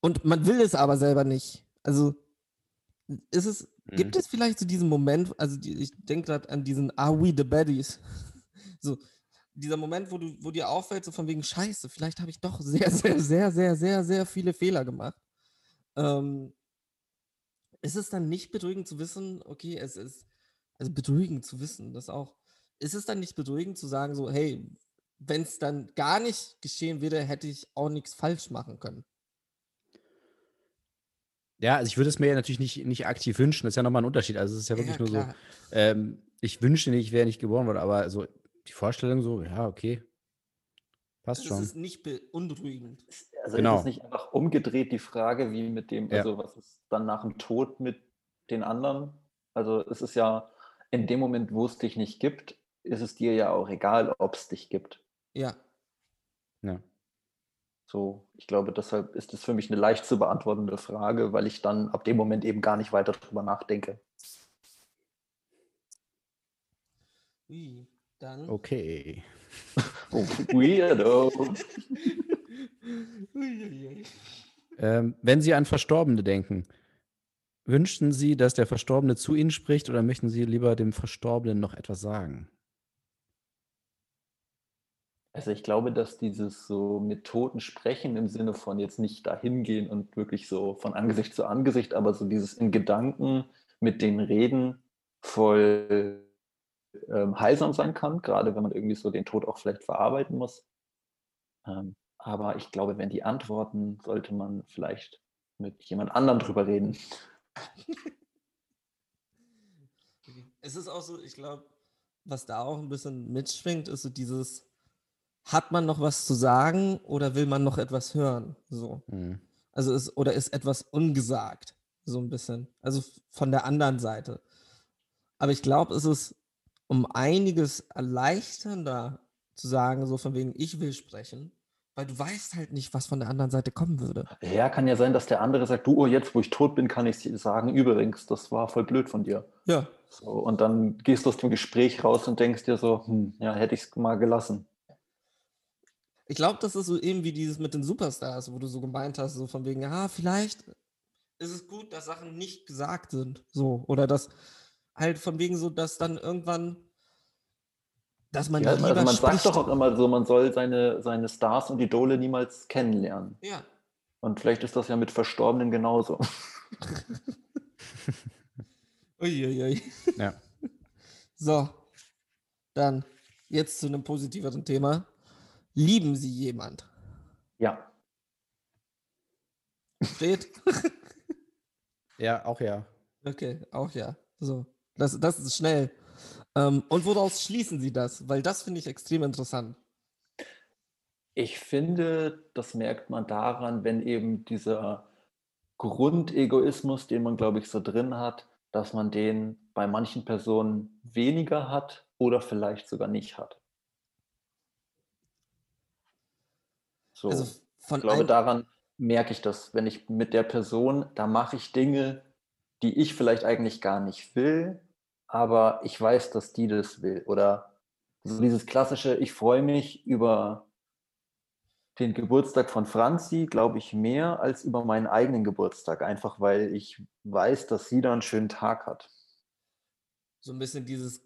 Und man will es aber selber nicht. Also ist es, gibt Mhm. es vielleicht so diesen Moment, also die, ich denke gerade an diesen Are we the baddies? So, dieser Moment, wo du, wo dir auffällt, so von wegen Scheiße, vielleicht habe ich doch sehr, sehr, sehr, sehr, sehr, sehr viele Fehler gemacht. Ähm, ist es dann nicht beruhigend zu wissen, okay, es ist, also beruhigend zu wissen, das auch, ist es dann nicht beruhigend zu sagen, so, hey, wenn es dann gar nicht geschehen wäre, hätte ich auch nichts falsch machen können. Ja, also ich würde es mir ja natürlich nicht, nicht aktiv wünschen. Das ist ja nochmal ein Unterschied. Also es ist ja wirklich nur so, ähm, ich wünschte nicht, ich wäre nicht geboren worden, aber so die Vorstellung so, ja, okay. Passt Es schon. ist nicht beunruhigend. Also Genau. ist es nicht einfach umgedreht die Frage, wie mit dem, Ja. also was ist dann nach dem Tod mit den anderen? Also es ist ja in dem Moment, wo es dich nicht gibt, ist es dir ja auch egal, ob es dich gibt. Ja. Ja. So, ich glaube, deshalb ist es für mich eine leicht zu beantwortende Frage, weil ich dann ab dem Moment eben gar nicht weiter drüber nachdenke. Ui, dann. Okay. Oh, weirdo. Ähm, wenn Sie an Verstorbene denken, wünschen Sie, dass der Verstorbene zu Ihnen spricht oder möchten Sie lieber dem Verstorbenen noch etwas sagen? Also ich glaube, dass dieses so mit Toten sprechen im Sinne von jetzt nicht dahin gehen und wirklich so von Angesicht zu Angesicht, aber so dieses in Gedanken mit denen reden voll ähm, heilsam sein kann, gerade wenn man irgendwie so den Tod auch vielleicht verarbeiten muss. Ähm, aber ich glaube, wenn die antworten, sollte man vielleicht mit jemand anderem drüber reden. Es ist auch so, ich glaube, was da auch ein bisschen mitschwingt, ist so dieses, hat man noch was zu sagen oder will man noch etwas hören? So. Hm. Also ist, oder ist etwas ungesagt? So ein bisschen. Also von der anderen Seite. Aber ich glaube, es ist um einiges erleichternder zu sagen, so von wegen, ich will sprechen, weil du weißt halt nicht, was von der anderen Seite kommen würde. Ja, kann ja sein, dass der andere sagt, du, oh, jetzt wo ich tot bin, kann ich dir sagen, übrigens, das war voll blöd von dir. Ja. So, und dann gehst du aus dem Gespräch raus und denkst dir so, hm, ja, hätte ich es mal gelassen. Ich glaube, das ist so eben wie dieses mit den Superstars, wo du so gemeint hast, so von wegen, ja, vielleicht ist es gut, dass Sachen nicht gesagt sind. So. Oder dass halt von wegen so, dass dann irgendwann, dass man Ja, lieber also man spricht. sagt doch auch immer so, man soll seine, seine Stars und Idole niemals kennenlernen. Ja. Und vielleicht ist das ja mit Verstorbenen genauso. Uiuiui. Ja. So. Dann jetzt zu einem positiveren Thema. Lieben Sie jemand? Ja. Steht? Ja, auch ja. Okay, auch ja. So. Das, das ist schnell. Ähm, und woraus schließen Sie das? Weil das finde ich extrem interessant. Ich finde, das merkt man daran, wenn eben dieser Grundegoismus, den man, glaube ich, so drin hat, dass man den bei manchen Personen weniger hat oder vielleicht sogar nicht hat. So, Also ich glaube, daran merke ich das, wenn ich mit der Person, da mache ich Dinge, die ich vielleicht eigentlich gar nicht will, aber ich weiß, dass die das will. Oder so dieses klassische, ich freue mich über den Geburtstag von Franzi, glaube ich, mehr als über meinen eigenen Geburtstag, einfach weil ich weiß, dass sie da einen schönen Tag hat. so ein bisschen dieses,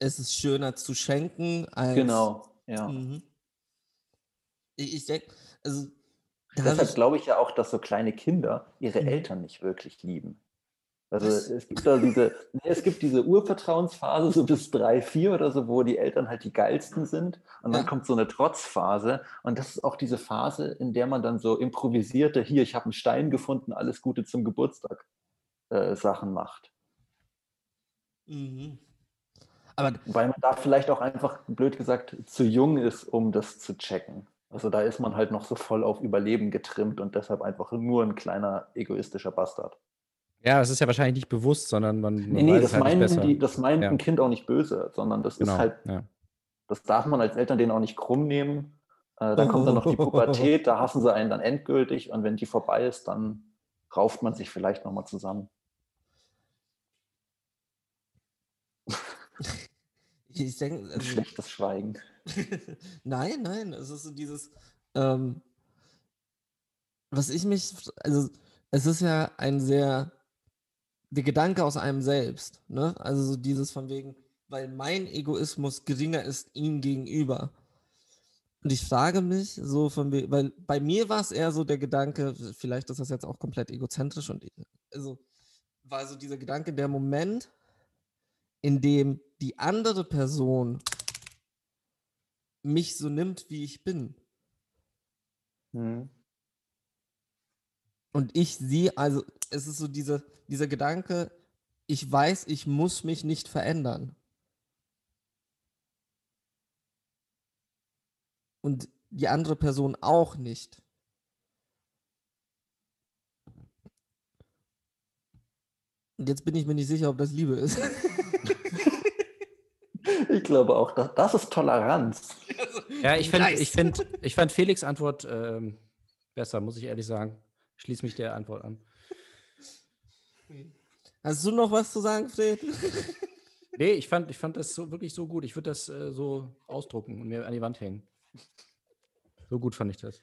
es ist schöner zu schenken als. Genau, ja. Mhm. Ich, ich denke, also. Deshalb glaube ich ja auch, dass so kleine Kinder ihre Mhm. Eltern nicht wirklich lieben. Also Was? es gibt da diese, nee, es gibt diese Urvertrauensphase, so bis drei, vier oder so, wo die Eltern halt die geilsten sind. Und dann Ja. kommt so eine Trotzphase. Und das ist auch diese Phase, in der man dann so improvisierte, hier, ich habe einen Stein gefunden, alles Gute zum Geburtstag äh, Sachen macht. mhm. Aber Weil man da vielleicht auch einfach, blöd gesagt, zu jung ist, um das zu checken. Also da ist man halt noch so voll auf Überleben getrimmt und deshalb einfach nur ein kleiner egoistischer Bastard. Ja, es ist ja wahrscheinlich nicht bewusst, sondern man. man nee, nee, das, halt meinen die, das meint ja. ein Kind auch nicht böse, sondern das genau. ist halt. Ja. Das darf man als Eltern denen auch nicht krumm nehmen. Äh, dann kommt dann noch die Pubertät, da hassen sie einen dann endgültig und wenn die vorbei ist, dann rauft man sich vielleicht nochmal zusammen. Ich denke, ähm, also Schlechtes Schweigen. nein, nein, es ist so dieses, ähm, was ich mich, also es ist ja ein sehr der Gedanke aus einem selbst, ne? Also so dieses von wegen, weil mein Egoismus geringer ist ihm gegenüber. Und ich frage mich so von wegen, weil bei mir war es eher so der Gedanke, vielleicht ist das jetzt auch komplett egozentrisch und also war so dieser Gedanke, der Moment, in dem die andere Person mich so nimmt, wie ich bin. Hm. Und ich sie, also es ist so diese, dieser Gedanke, ich weiß, ich muss mich nicht verändern. Und die andere Person auch nicht. Und jetzt bin ich mir nicht sicher, ob das Liebe ist. Ich glaube auch, das, das ist Toleranz. Ja, ich, find, Nice. ich, find, ich fand Felix' Antwort ähm, besser, muss ich ehrlich sagen. Ich schließe mich der Antwort an. Hast du noch was zu sagen, Fred? Nee, ich fand, ich fand das so, wirklich so gut. Ich würde das äh, so ausdrucken und mir an die Wand hängen. So gut fand ich das.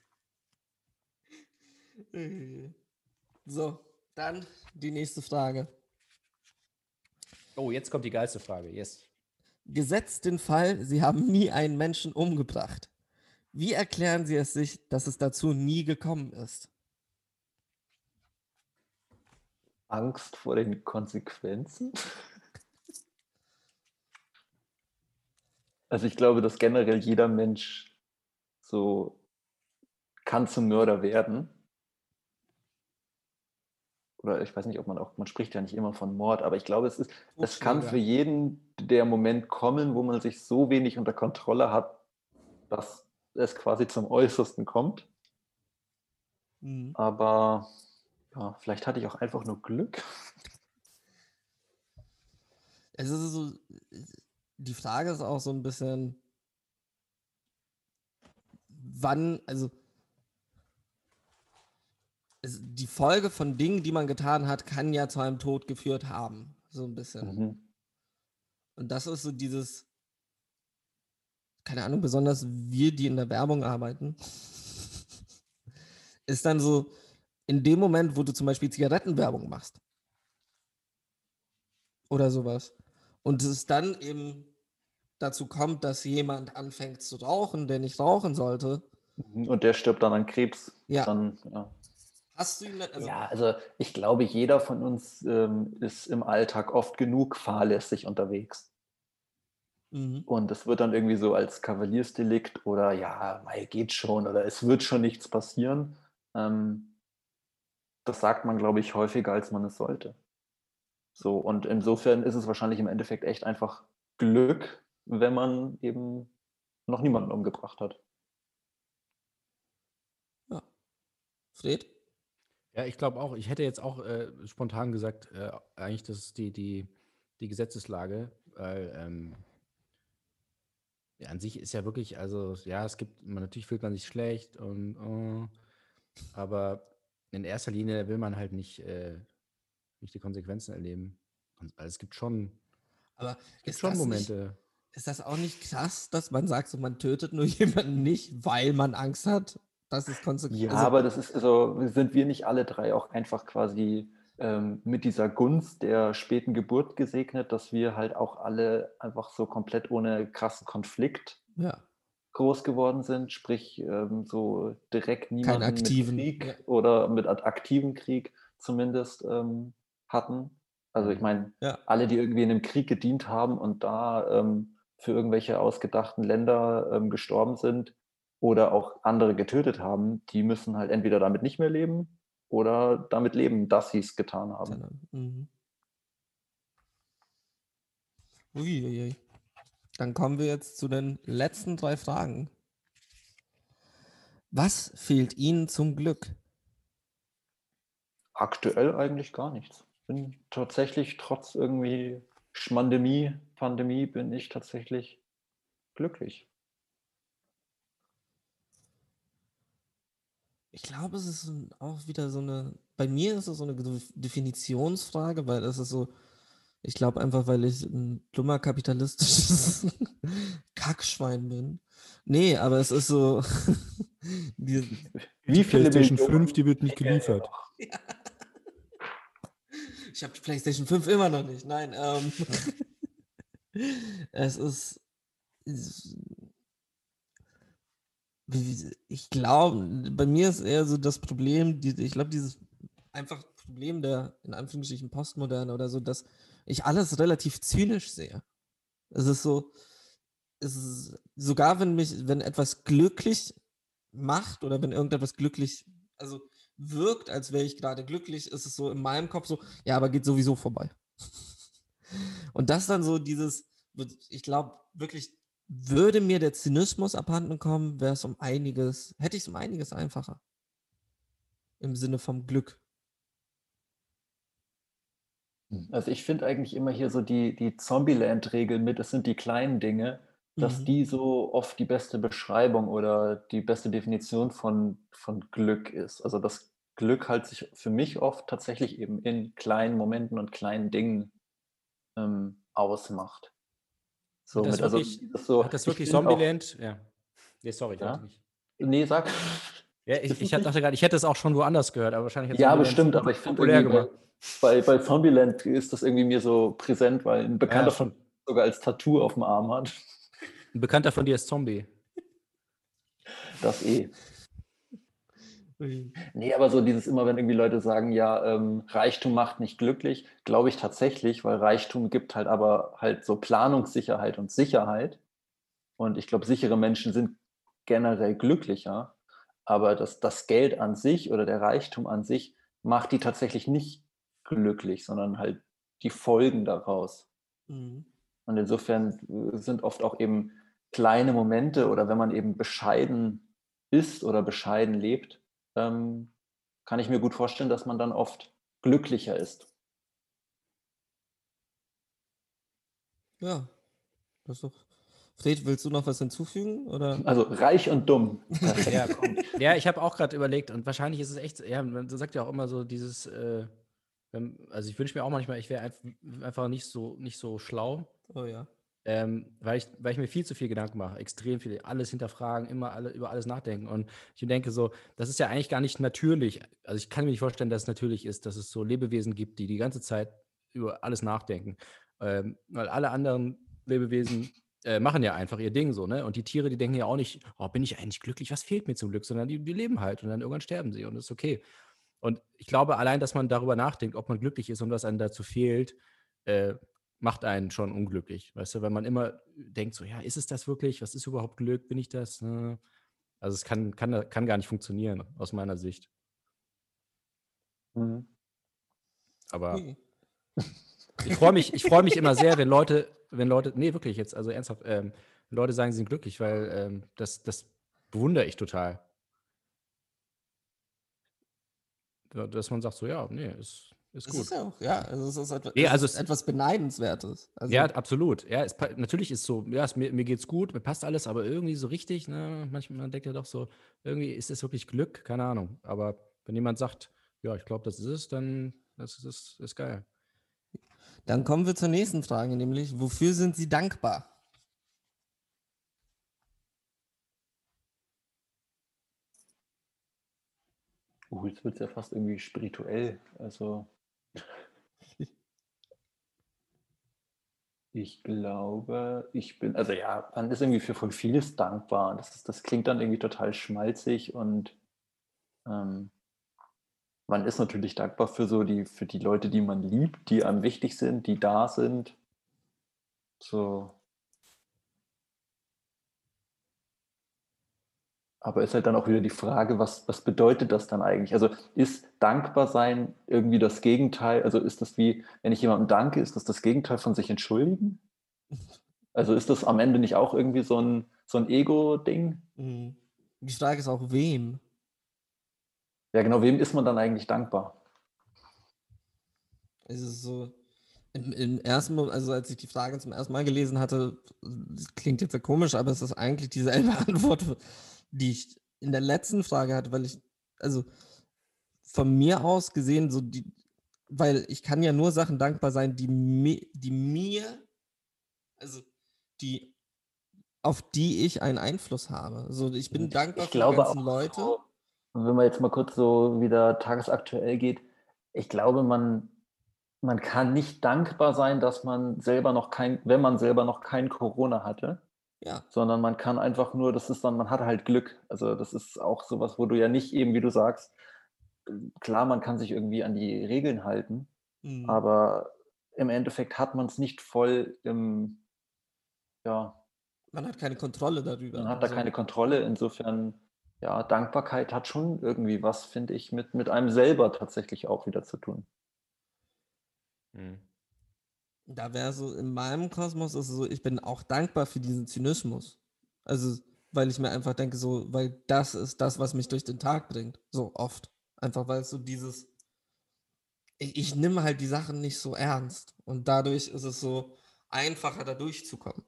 So, dann die nächste Frage. Oh, jetzt kommt die geilste Frage. Yes. Gesetzt den Fall, Sie haben nie einen Menschen umgebracht. Wie erklären Sie es sich, dass es dazu nie gekommen ist? Angst vor den Konsequenzen? Also ich glaube, dass generell jeder Mensch so kann zum Mörder werden. Oder ich weiß nicht, ob man auch, man spricht ja nicht immer von Mord, aber ich glaube, es ist, es kann für jeden der Moment kommen, wo man sich so wenig unter Kontrolle hat, dass es quasi zum Äußersten kommt. Mhm. Aber ja, vielleicht hatte ich auch einfach nur Glück. Es ist so, die Frage ist auch so ein bisschen, wann, also es, die Folge von Dingen, die man getan hat, kann ja zu einem Tod geführt haben. So ein bisschen. Mhm. Und das ist so dieses, keine Ahnung, besonders wir, die in der Werbung arbeiten, ist dann so, in dem Moment, wo du zum Beispiel Zigarettenwerbung machst oder sowas und es dann eben dazu kommt, dass jemand anfängt zu rauchen, der nicht rauchen sollte, Mhm. Und der stirbt dann an Krebs. Ja. Dann, ja. hast du ihn, also, ja, also ich glaube, jeder von uns ähm, ist im Alltag oft genug fahrlässig unterwegs. Mhm. Und es wird dann irgendwie so als Kavaliersdelikt oder ja, geht schon oder es wird schon nichts passieren. Ähm, das sagt man, glaube ich, häufiger, als man es sollte. So, und insofern ist es wahrscheinlich im Endeffekt echt einfach Glück, wenn man eben noch niemanden umgebracht hat. Fred? Ja, ich glaube auch. Ich hätte jetzt auch äh, spontan gesagt, äh, eigentlich, das ist die, die, die Gesetzeslage, weil ähm, ja, an sich ist ja wirklich, also ja, es gibt, man, natürlich fühlt man sich schlecht und äh, aber in erster Linie will man halt nicht, äh, nicht die Konsequenzen erleben. Also es gibt schon, Aber es gibt ist schon das nicht- Momente. Ist das auch nicht krass, dass man sagt, so, man tötet nur jemanden nicht, weil man Angst hat, dass es Konsequenzen Ja, aber das ist also, sind wir nicht alle drei auch einfach quasi ähm, mit dieser Gunst der späten Geburt gesegnet, dass wir halt auch alle einfach so komplett ohne krassen Konflikt ja. Groß geworden sind, sprich ähm, so direkt niemanden aktiven, mit Krieg ja. oder mit ak- aktiven Krieg zumindest ähm, hatten. Also ich meine, Ja. alle, die irgendwie in einem Krieg gedient haben und da ähm, für irgendwelche ausgedachten Länder ähm, gestorben sind oder auch andere getötet haben, die müssen halt entweder damit nicht mehr leben oder damit leben, dass sie es getan haben. Mhm. Uiuiui. Dann kommen wir jetzt zu den letzten drei Fragen. Was fehlt Ihnen zum Glück? Aktuell eigentlich gar nichts. Bin tatsächlich trotz irgendwie Schmandemie, Pandemie, bin ich tatsächlich glücklich. Ich glaube, es ist auch wieder so eine, bei mir ist es so eine Ge- Definitionsfrage, weil es ist so, Ich glaube einfach, weil ich ein dummer kapitalistisches Kackschwein bin. Nee, aber es ist so. die, Wie viele PlayStation 5, die wird nicht geliefert. Ich habe die PlayStation 5 immer noch nicht. Nein, ähm, es ist. Ich glaube, bei mir ist eher so das Problem, die, ich glaube, dieses einfach Problem der, in Anführungsstrichen, Postmoderne oder so, dass ich alles relativ zynisch sehe. Es ist so, es ist, sogar wenn mich, wenn etwas glücklich macht oder wenn irgendetwas glücklich, also wirkt, als wäre ich gerade glücklich, ist es so in meinem Kopf so, ja, aber geht sowieso vorbei. Und das dann so dieses, ich glaube wirklich, würde mir der Zynismus abhanden kommen, wäre es um einiges, hätte ich es um einiges einfacher. Im Sinne vom Glück. Also ich finde eigentlich immer hier so die, die Zombieland-Regel mit, es sind die kleinen Dinge, dass Mhm. die so oft die beste Beschreibung oder die beste Definition von, von Glück ist. Also das Glück halt sich für mich oft tatsächlich eben in kleinen Momenten und kleinen Dingen ähm, ausmacht. So Hat das mit, also wirklich- das so, Hat das ich wirklich auch- Zombieland? Ja. Nee, sorry, ich Ja? wollte nicht. Nee, sag. Ja, ich, ich dachte gerade, ich hätte es auch schon woanders gehört, aber wahrscheinlich Ja, bestimmt, aber ich finde bei, bei, bei Zombieland ist das irgendwie mir so präsent, weil ein Bekannter von stimmt. sogar als Tattoo auf dem Arm hat. Ein Bekannter von dir ist Zombie. Das eh. Nee, aber so dieses immer, wenn irgendwie Leute sagen, ja, ähm, Reichtum macht nicht glücklich, glaube ich tatsächlich, weil Reichtum gibt halt aber halt so Planungssicherheit und Sicherheit. Und ich glaube, sichere Menschen sind generell glücklicher, aber das, das Geld an sich oder der Reichtum an sich macht die tatsächlich nicht glücklich, sondern halt die Folgen daraus. Mhm. Und insofern äh, sind oft auch eben kleine Momente oder wenn man eben bescheiden ist oder bescheiden lebt, ähm, kann ich mir gut vorstellen, dass man dann oft glücklicher ist. Ja. Das ist doch. Fred, willst du noch was hinzufügen? Oder? Also reich und dumm. Ja, ja ich habe auch gerade überlegt und wahrscheinlich ist es echt, ja, man sagt ja auch immer so dieses, äh, wenn, also ich wünsche mir auch manchmal, ich wäre einfach, einfach nicht so, nicht so schlau, Oh ja. ähm, weil, ich, weil ich mir viel zu viel Gedanken mache, extrem viel, alles hinterfragen, immer alle, über alles nachdenken. Und ich denke so, das ist ja eigentlich gar nicht natürlich. Also ich kann mir nicht vorstellen, dass es natürlich ist, dass es so Lebewesen gibt, die die ganze Zeit über alles nachdenken. Ähm, weil alle anderen Lebewesen äh, machen ja einfach ihr Ding so, ne? Und die Tiere, die denken ja auch nicht, oh, bin ich eigentlich glücklich, was fehlt mir zum Glück, sondern die, die leben halt und dann irgendwann sterben sie und das ist okay. Und ich glaube, allein, dass man darüber nachdenkt, ob man glücklich ist und was einem dazu fehlt, äh, macht einen schon unglücklich. Weißt du, wenn man immer denkt, so, ja, ist es das wirklich? Was ist überhaupt Glück? Bin ich das? Ne? Also es kann, kann, kann gar nicht funktionieren, aus meiner Sicht. Mhm. Aber ich freue mich, ich freue mich immer sehr, wenn Leute, wenn Leute, nee, wirklich jetzt, also ernsthaft, ähm, Leute sagen, sie sind glücklich, weil ähm, das, das bewundere ich total. Dass man sagt, so, ja, nee, ist, ist Es gut. ist ja auch, ja, also es ist etwas, Nee, es also ist es- etwas Beneidenswertes. Also, Ja, absolut. Ja, es, natürlich ist so, ja, es, mir, mir geht's gut, mir passt alles, aber irgendwie so richtig, ne, manchmal man denkt ja doch so, irgendwie ist es wirklich Glück, keine Ahnung. Aber wenn jemand sagt, ja, ich glaube, das ist es, dann das ist, ist, ist geil. Dann kommen wir zur nächsten Frage, nämlich, wofür sind Sie dankbar? Uh, jetzt wird es ja fast irgendwie spirituell. Also ich glaube, ich bin, also ja, man ist irgendwie für voll vieles dankbar. Das, ist, das klingt dann irgendwie total schmalzig und ähm, man ist natürlich dankbar für so die, für die Leute, die man liebt, die einem wichtig sind, die da sind. So. Aber ist halt dann auch wieder die Frage, was, was bedeutet das dann eigentlich? Also ist dankbar sein irgendwie das Gegenteil? Also ist das wie, wenn ich jemandem danke, ist das das Gegenteil von sich entschuldigen? Also ist das am Ende nicht auch irgendwie so ein, so ein Ego-Ding? Mhm. Die Frage ist auch, wem? Ja, genau, wem ist man dann eigentlich dankbar? Es ist so, im, im ersten Moment, also als ich die Frage zum ersten Mal gelesen hatte, klingt jetzt ja komisch, aber es ist eigentlich dieselbe Antwort, die ich in der letzten Frage hatte, weil ich, also von mir aus gesehen, so die, weil ich kann ja nur Sachen dankbar sein, die, mi die mir, also die, auf die ich einen Einfluss habe. So, ich bin dankbar ich für die ganzen auch Leute. So, wenn man jetzt mal kurz so wieder tagesaktuell geht, ich glaube, man, man kann nicht dankbar sein, dass man selber noch kein, wenn man selber noch kein Corona hatte, Ja, sondern man kann einfach nur, das ist dann, man hat halt Glück. Also das ist auch sowas, wo du ja nicht eben, wie du sagst, klar, man kann sich irgendwie an die Regeln halten, mhm. aber im Endeffekt hat man es nicht voll im, ja, man hat keine Kontrolle darüber. man hat da Also, keine Kontrolle. Insofern, ja, Dankbarkeit hat schon irgendwie was, finde ich, mit, mit einem selber tatsächlich auch wieder zu tun. Hm. Da wäre so, in meinem Kosmos ist es so, ich bin auch dankbar für diesen Zynismus. Also, weil ich mir einfach denke, so, weil das ist das, was mich durch den Tag bringt. So oft. Einfach weil es so dieses, ich, ich nehme halt die Sachen nicht so ernst. Und dadurch ist es so einfacher, da durchzukommen.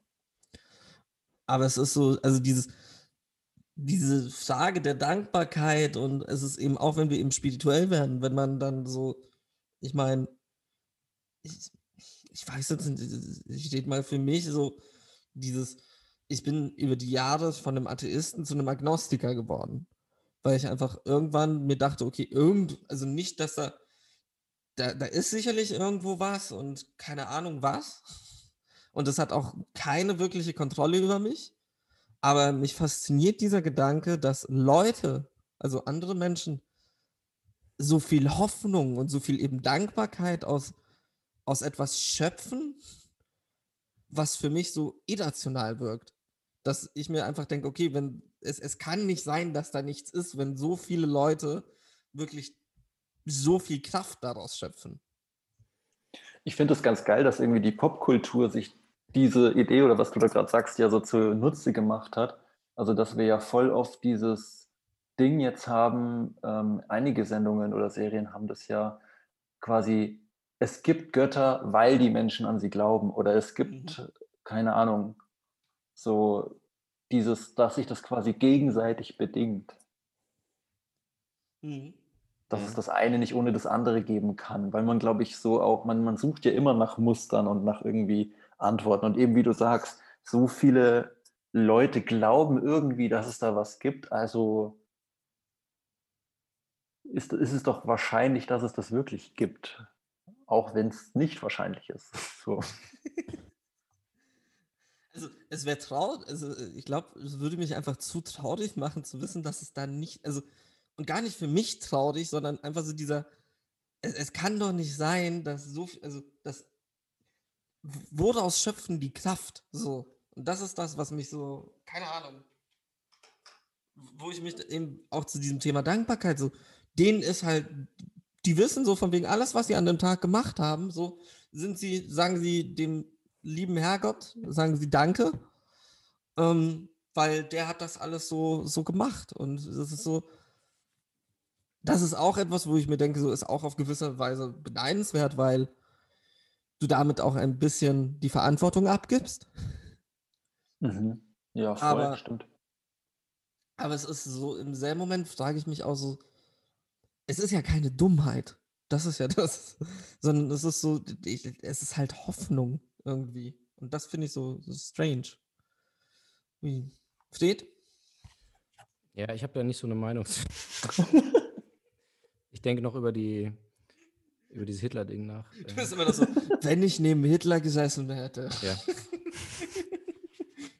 Aber es ist so, also dieses, diese Frage der Dankbarkeit und es ist eben auch, wenn wir eben spirituell werden, wenn man dann so, ich meine, ich, ich weiß jetzt nicht, steht mal für mich so dieses, ich bin über die Jahre von einem Atheisten zu einem Agnostiker geworden, weil ich einfach irgendwann mir dachte, okay, irgend, also nicht, dass da, da, da ist sicherlich irgendwo was und keine Ahnung was. Und es hat auch keine wirkliche Kontrolle über mich, aber mich fasziniert dieser Gedanke, dass Leute, also andere Menschen, so viel Hoffnung und so viel eben Dankbarkeit aus, aus etwas schöpfen, was für mich so irrational wirkt. Dass ich mir einfach denke, okay, wenn es, es kann nicht sein, dass da nichts ist, wenn so viele Leute wirklich so viel Kraft daraus schöpfen. Ich finde es ganz geil, dass irgendwie die Popkultur sich diese Idee oder was du da gerade sagst, ja so zunutze gemacht hat. Also, dass wir ja voll oft dieses Ding jetzt haben, ähm, einige Sendungen oder Serien haben das ja quasi, es gibt Götter, weil die Menschen an sie glauben oder es gibt, keine Ahnung, so dieses, dass sich das quasi gegenseitig bedingt. dass es Mhm. das eine nicht ohne das andere geben kann, weil man, glaube ich, so auch, man, man sucht ja immer nach Mustern und nach irgendwie Antworten. Und eben wie du sagst, so viele Leute glauben irgendwie, dass es da was gibt. Also ist, ist es doch wahrscheinlich, dass es das wirklich gibt, auch wenn es nicht wahrscheinlich ist. So. Also es wäre traurig, also ich glaube, es würde mich einfach zu traurig machen zu wissen, dass es da nicht, also und gar nicht für mich traurig, sondern einfach so dieser, es, es kann doch nicht sein, dass so also das, w- woraus schöpfen die Kraft so? Und das ist das, was mich so, keine Ahnung, wo ich mich eben auch zu diesem Thema Dankbarkeit so, denen ist halt, die wissen so von wegen alles, was sie an dem Tag gemacht haben, so sind sie, sagen sie dem lieben Herrgott, sagen sie Danke, ähm, weil der hat das alles so, so gemacht. Und das ist so, das ist auch etwas, wo ich mir denke, so ist auch auf gewisse Weise beneidenswert, weil du damit auch ein bisschen die Verantwortung abgibst. Mhm. Ja, voll, Aber- stimmt. Aber es ist so, im selben Moment frage ich mich auch so, es ist ja keine Dummheit. Das ist ja das. Sondern es ist so, ich, es ist halt Hoffnung irgendwie. Und das finde ich so, so strange. Wie? Steht? Ja, ich habe da nicht so eine Meinung. zu. ich denke noch über die über dieses Hitler-Ding nach. Du bist immer noch so, wenn ich neben Hitler gesessen hätte, ja.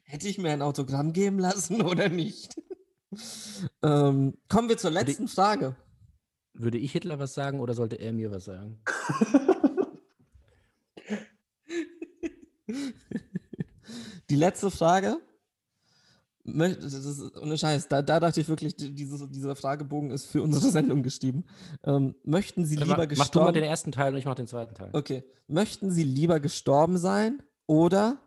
hätte ich mir ein Autogramm geben lassen oder nicht? ähm, kommen wir zur Würde- letzten Frage. Würde ich Hitler was sagen oder sollte er mir was sagen? Die letzte Frage. Das ist, ohne Scheiß, da, da dachte ich wirklich, die- dieses, dieser Fragebogen ist für unsere Sendung geschrieben. Ähm, möchten Sie lieber mal, Mach du mal gestorben den ersten Teil und ich mach den zweiten Teil. Okay. Möchten Sie lieber gestorben sein oder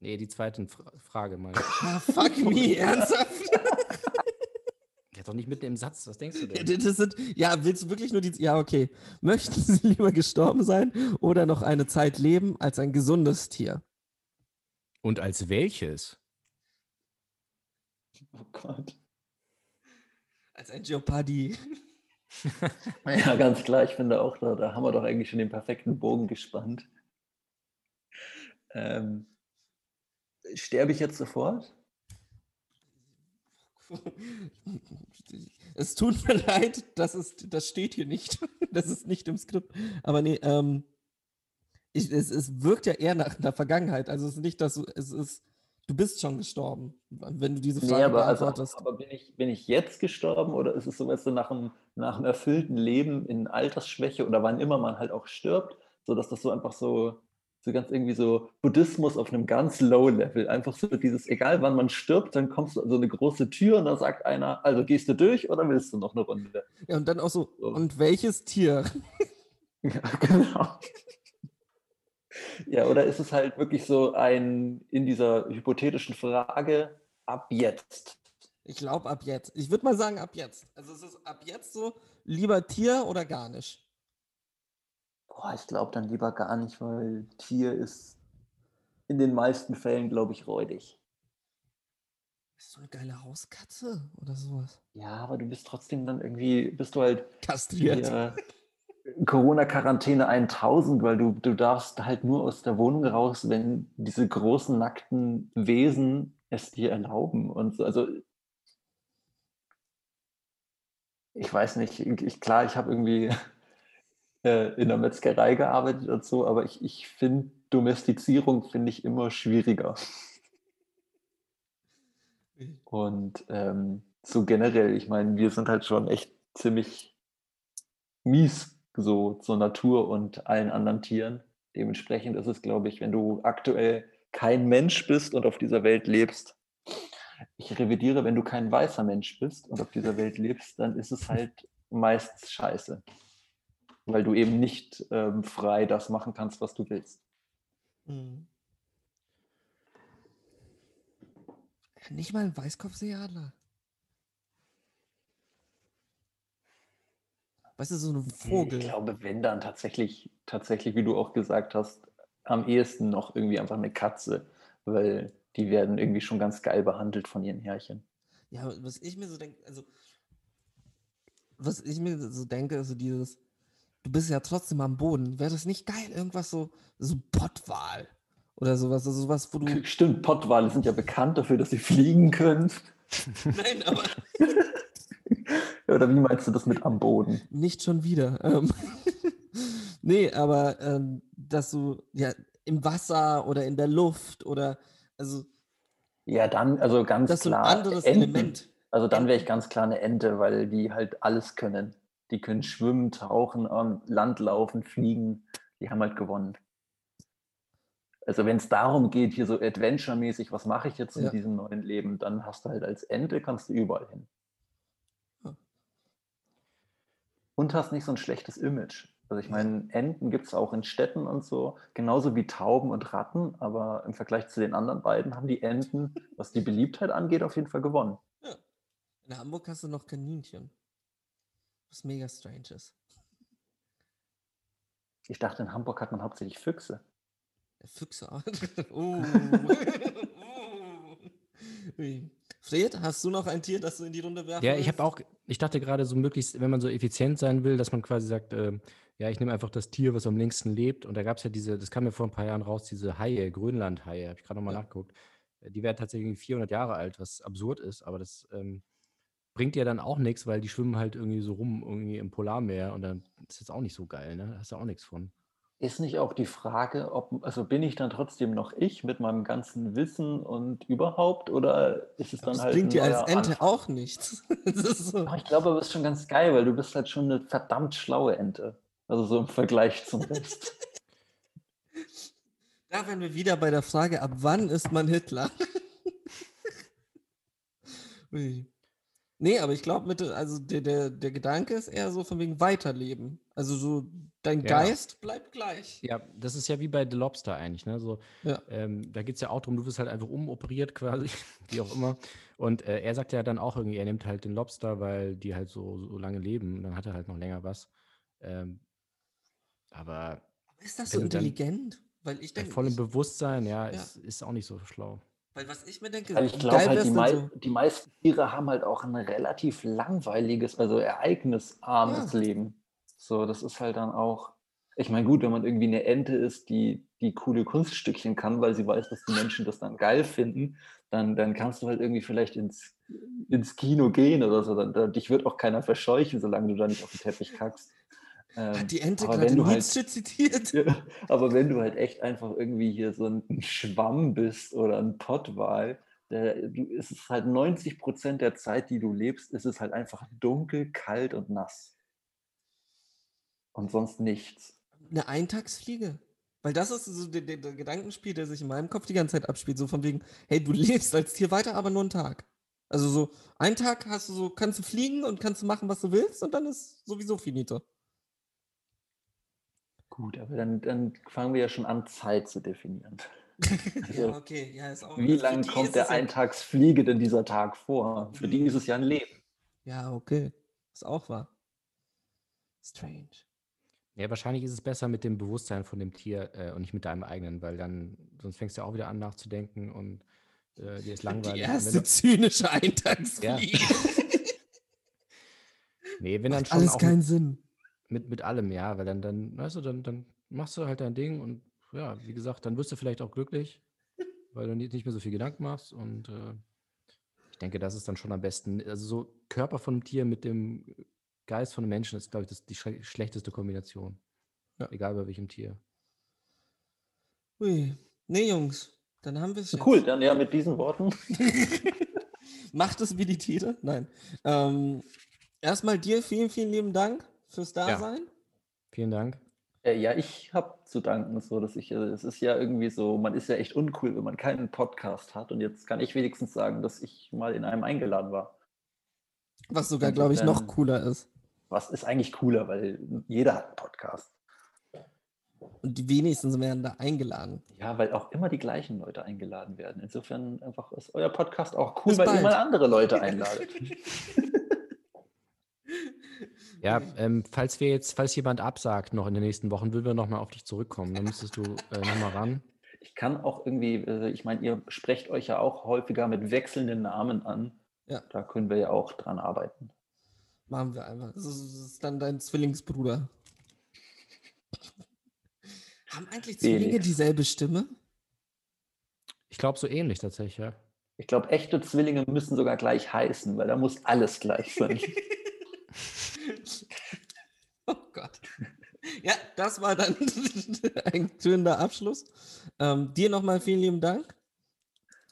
Nee, die zweite Fra Frage mal. ah, fuck me, ernsthaft? Ja, doch nicht mitten im Satz. Was denkst du Ja, denn? das sind, ja, willst du wirklich nur die. Ja, okay. Möchten Sie lieber gestorben sein oder noch eine Zeit leben als ein gesundes Tier? Und als welches? Oh Gott. Als ein Geopardie. Ja, ganz klar. Ich finde auch, da, da haben wir doch eigentlich schon den perfekten Bogen gespannt. Ähm, sterbe ich jetzt sofort? Es tut mir leid, das, ist, das steht hier nicht. Das ist nicht im Skript. Aber nee, ähm, ich, es, es wirkt ja eher nach der Vergangenheit. Also es ist nicht, dass du, es ist, du bist schon gestorben, wenn du diese Frage Nee, aber, also, beantwortest. aber bin, ich, bin ich jetzt gestorben oder ist es so, weißt du, nach einem, nach einem erfüllten Leben in Altersschwäche oder wann immer man halt auch stirbt, so dass das so einfach so, so ganz irgendwie so Buddhismus auf einem ganz low Level, einfach so dieses, egal wann man stirbt, dann kommst du an so eine große Tür und dann sagt einer, also gehst du durch oder willst du noch eine Runde? ja, und dann auch so, So. und welches Tier? Ja, genau. Ja, oder ist es halt wirklich so ein in dieser hypothetischen Frage ab jetzt? Ich glaube ab jetzt. Ich würde mal sagen ab jetzt. Also es ist ab jetzt so, lieber Tier oder gar nicht. Boah, ich glaube dann lieber gar nicht, weil Tier ist in den meisten Fällen, glaube ich, räudig. Bist du eine geile Hauskatze oder sowas? Ja, aber du bist trotzdem dann irgendwie, bist du halt Kastriert. hier Corona-Quarantäne 1000, weil du, du darfst halt nur aus der Wohnung raus, wenn diese großen nackten Wesen es dir erlauben. Und so, also ich weiß nicht, ich, klar, ich habe irgendwie äh, in der Metzgerei gearbeitet und so, aber ich, ich finde Domestizierung finde ich immer schwieriger. Und ähm, so generell, ich meine, wir sind halt schon echt ziemlich mies so zur Natur und allen anderen Tieren. Dementsprechend ist es, glaube ich, wenn du aktuell kein Mensch bist und auf dieser Welt lebst, ich revidiere, wenn du kein weißer Mensch bist und auf dieser Welt lebst, dann ist es halt meist scheiße. Weil du eben nicht ähm, frei das machen kannst, was du willst. Mhm. Nicht mal ein Weißkopfseeadler. Weißt du, so ein Vogel. Ich glaube, wenn dann tatsächlich, tatsächlich, wie du auch gesagt hast, am ehesten noch irgendwie einfach eine Katze, weil die werden irgendwie schon ganz geil behandelt von ihren Herrchen. Ja, was ich mir so denke, also was ich mir so denke, ist so dieses, du bist ja trotzdem am Boden. Wäre das nicht geil? Irgendwas so, so Pottwal oder sowas, also sowas, wo du. Stimmt, Pottwale sind ja bekannt dafür, dass sie fliegen können. Nein, aber Oder wie meinst du das mit am Boden? nicht schon wieder. Ähm, nee, aber ähm, dass du ja im Wasser oder in der Luft oder also Ja, dann, also ganz das ist so ein klar. anderes Enten. Element. Also dann wäre ich ganz klar eine Ente, weil die halt alles können. Die können schwimmen, tauchen, am Land laufen, fliegen. Die haben halt gewonnen. Also wenn es darum geht, hier so Adventure-mäßig, was mache ich jetzt in Ja. diesem neuen Leben, dann hast du halt als Ente, kannst du überall hin. Ja. Und hast nicht so ein schlechtes Image. Also ich meine, Enten gibt es auch in Städten und so, genauso wie Tauben und Ratten, aber im Vergleich zu den anderen beiden haben die Enten, was die Beliebtheit angeht, auf jeden Fall gewonnen. In Hamburg hast du noch Kaninchen. Was mega strange ist. Ich dachte, in Hamburg hat man hauptsächlich Füchse. Füchse. oh. Ui. Fred, hast du noch ein Tier, das du in die Runde werfen Ja, ich habe auch, ich dachte gerade so möglichst, wenn man so effizient sein will, dass man quasi sagt, ähm, ja, ich nehme einfach das Tier, was am längsten lebt. Und da gab es ja diese, das kam mir vor ein paar Jahren raus, diese Haie, Grönlandhaie, habe ich gerade nochmal Ja. nachgeguckt. Äh, Die werden tatsächlich irgendwie 400 Jahre alt, was absurd ist, aber das ähm, bringt ja dann auch nichts, weil die schwimmen halt irgendwie so rum, irgendwie im Polarmeer und dann ist das auch nicht so geil, ne? Da hast du auch nichts von. Ist nicht auch die Frage, ob, also bin ich dann trotzdem noch ich mit meinem ganzen Wissen und überhaupt oder ist es dann Das halt. bringt ein dir als Ente Anfang? auch nichts. Das so. Ich glaube, du bist schon ganz geil, weil du bist halt schon eine verdammt schlaue Ente. Also so im Vergleich zum Rest. Da wären wir wieder bei der Frage, ab wann ist man Hitler? Nee, aber ich glaube, also der, der, der Gedanke ist eher so von wegen Weiterleben. Also so, dein Ja. Geist bleibt gleich. Ja, das ist ja wie bei The Lobster eigentlich, ne? So, Ja. ähm, da geht es ja auch darum, du wirst halt einfach umoperiert quasi, wie auch immer. Und äh, er sagt ja dann auch irgendwie, er nimmt halt den Lobster, weil die halt so, so lange leben und dann hat er halt noch länger was. Ähm, aber Ist das so Also dann- intelligent? Weil ich bei denke, vollem ich- Bewusstsein, ja, Ja. Ist, ist auch nicht so schlau. Weil was ich mir denke, Weil ich glaube halt, die, mei so- die meisten Tiere haben halt auch ein relativ langweiliges, also ereignisarmes Ja. Leben. So, das ist halt dann auch, ich meine, gut, wenn man irgendwie eine Ente ist, die, die coole Kunststückchen kann, weil sie weiß, dass die Menschen das dann geil finden, dann, dann kannst du halt irgendwie vielleicht ins, ins Kino gehen oder so. Dann, dann, dich wird auch keiner verscheuchen, solange du da nicht auf den Teppich kackst. Ähm, Hat die Ente aber gerade du halt- Nietzsche zitiert? ja, aber wenn du halt echt einfach irgendwie hier so ein Schwamm bist oder ein Pottwal, der, du, es ist halt 90 Prozent der Zeit, die du lebst, ist es halt einfach dunkel, kalt und nass. Und sonst nichts. Eine Eintagsfliege. Weil das ist so der, der, der Gedankenspiel, der sich in meinem Kopf die ganze Zeit abspielt. So von wegen, hey, du lebst als Tier weiter, aber nur einen Tag. Also so, einen Tag hast du so, kannst du fliegen und kannst du machen, was du willst und dann ist sowieso finito. Gut, aber dann, dann fangen wir ja schon an, Zeit zu definieren. Also, ja, okay, ja, ist auch. Wie die kommt der Eintagsfliege denn dieser Tag vor? Für die Mhm. ist es ja ein Leben. Ja, okay. Ist auch wahr. Strange. Ja, wahrscheinlich ist es besser mit dem Bewusstsein von dem Tier äh, und nicht mit deinem eigenen, weil dann, sonst fängst du auch wieder an nachzudenken und äh, dir ist langweilig. Die erste zynische Eintagsfliege. du, nee, wenn dann schon Alles keinen mit, Sinn. mit, mit allem, ja, weil dann, dann, weißt du, dann, dann machst du halt dein Ding und ja, wie gesagt, dann wirst du vielleicht auch glücklich, weil du nicht nicht mehr so viel Gedanken machst und äh, ich denke, das ist dann schon am besten. Also so Körper von einem Tier mit dem Geist von einem Menschen ist, glaube ich, das, die schle schlechteste Kombination. Ja. Egal bei welchem Tier. Ui. Nee, Jungs, dann haben wir es jetzt. Cool, dann ja mit diesen Worten. Macht es wie die Tiere? Nein. Ähm, erstmal dir vielen, vielen lieben Dank fürs Dasein. Vielen Dank. Äh, Ja, ich habe zu danken, so dass ich, äh, es ist ja irgendwie so, man ist ja echt uncool, wenn man keinen Podcast hat. Und jetzt kann ich wenigstens sagen, dass ich mal in einem eingeladen war. Was sogar, glaube ich, noch cooler ist. Was ist eigentlich cooler, weil jeder hat einen Podcast. Und die wenigsten werden da eingeladen. Ja, weil auch immer die gleichen Leute eingeladen werden. Insofern einfach ist euer Podcast auch cool, Bis weil ihr mal andere Leute einladet. Ja, ähm, falls wir jetzt, falls jemand absagt noch in den nächsten Wochen, würden wir nochmal auf dich zurückkommen. Dann müsstest du äh, nochmal ran. Ich kann auch irgendwie, äh, ich meine, ihr sprecht euch ja auch häufiger mit wechselnden Namen an. Ja. Da können wir ja auch dran arbeiten. Machen wir einfach. Das ist, das ist dann dein Zwillingsbruder. Haben eigentlich Zwillinge dieselbe Stimme? Ich glaube, so ähnlich tatsächlich, ja. Ich glaube, echte Zwillinge müssen sogar gleich heißen, weil da muss alles gleich sein. Oh Gott. Ja, das war dann ein schöner Abschluss. Ähm, dir nochmal vielen lieben Dank.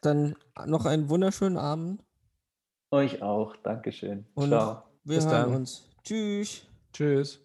Dann noch einen wunderschönen Abend. Euch auch. Dankeschön. Und Ciao. Wir Bis hören dann. uns. Tschüss. Tschüss.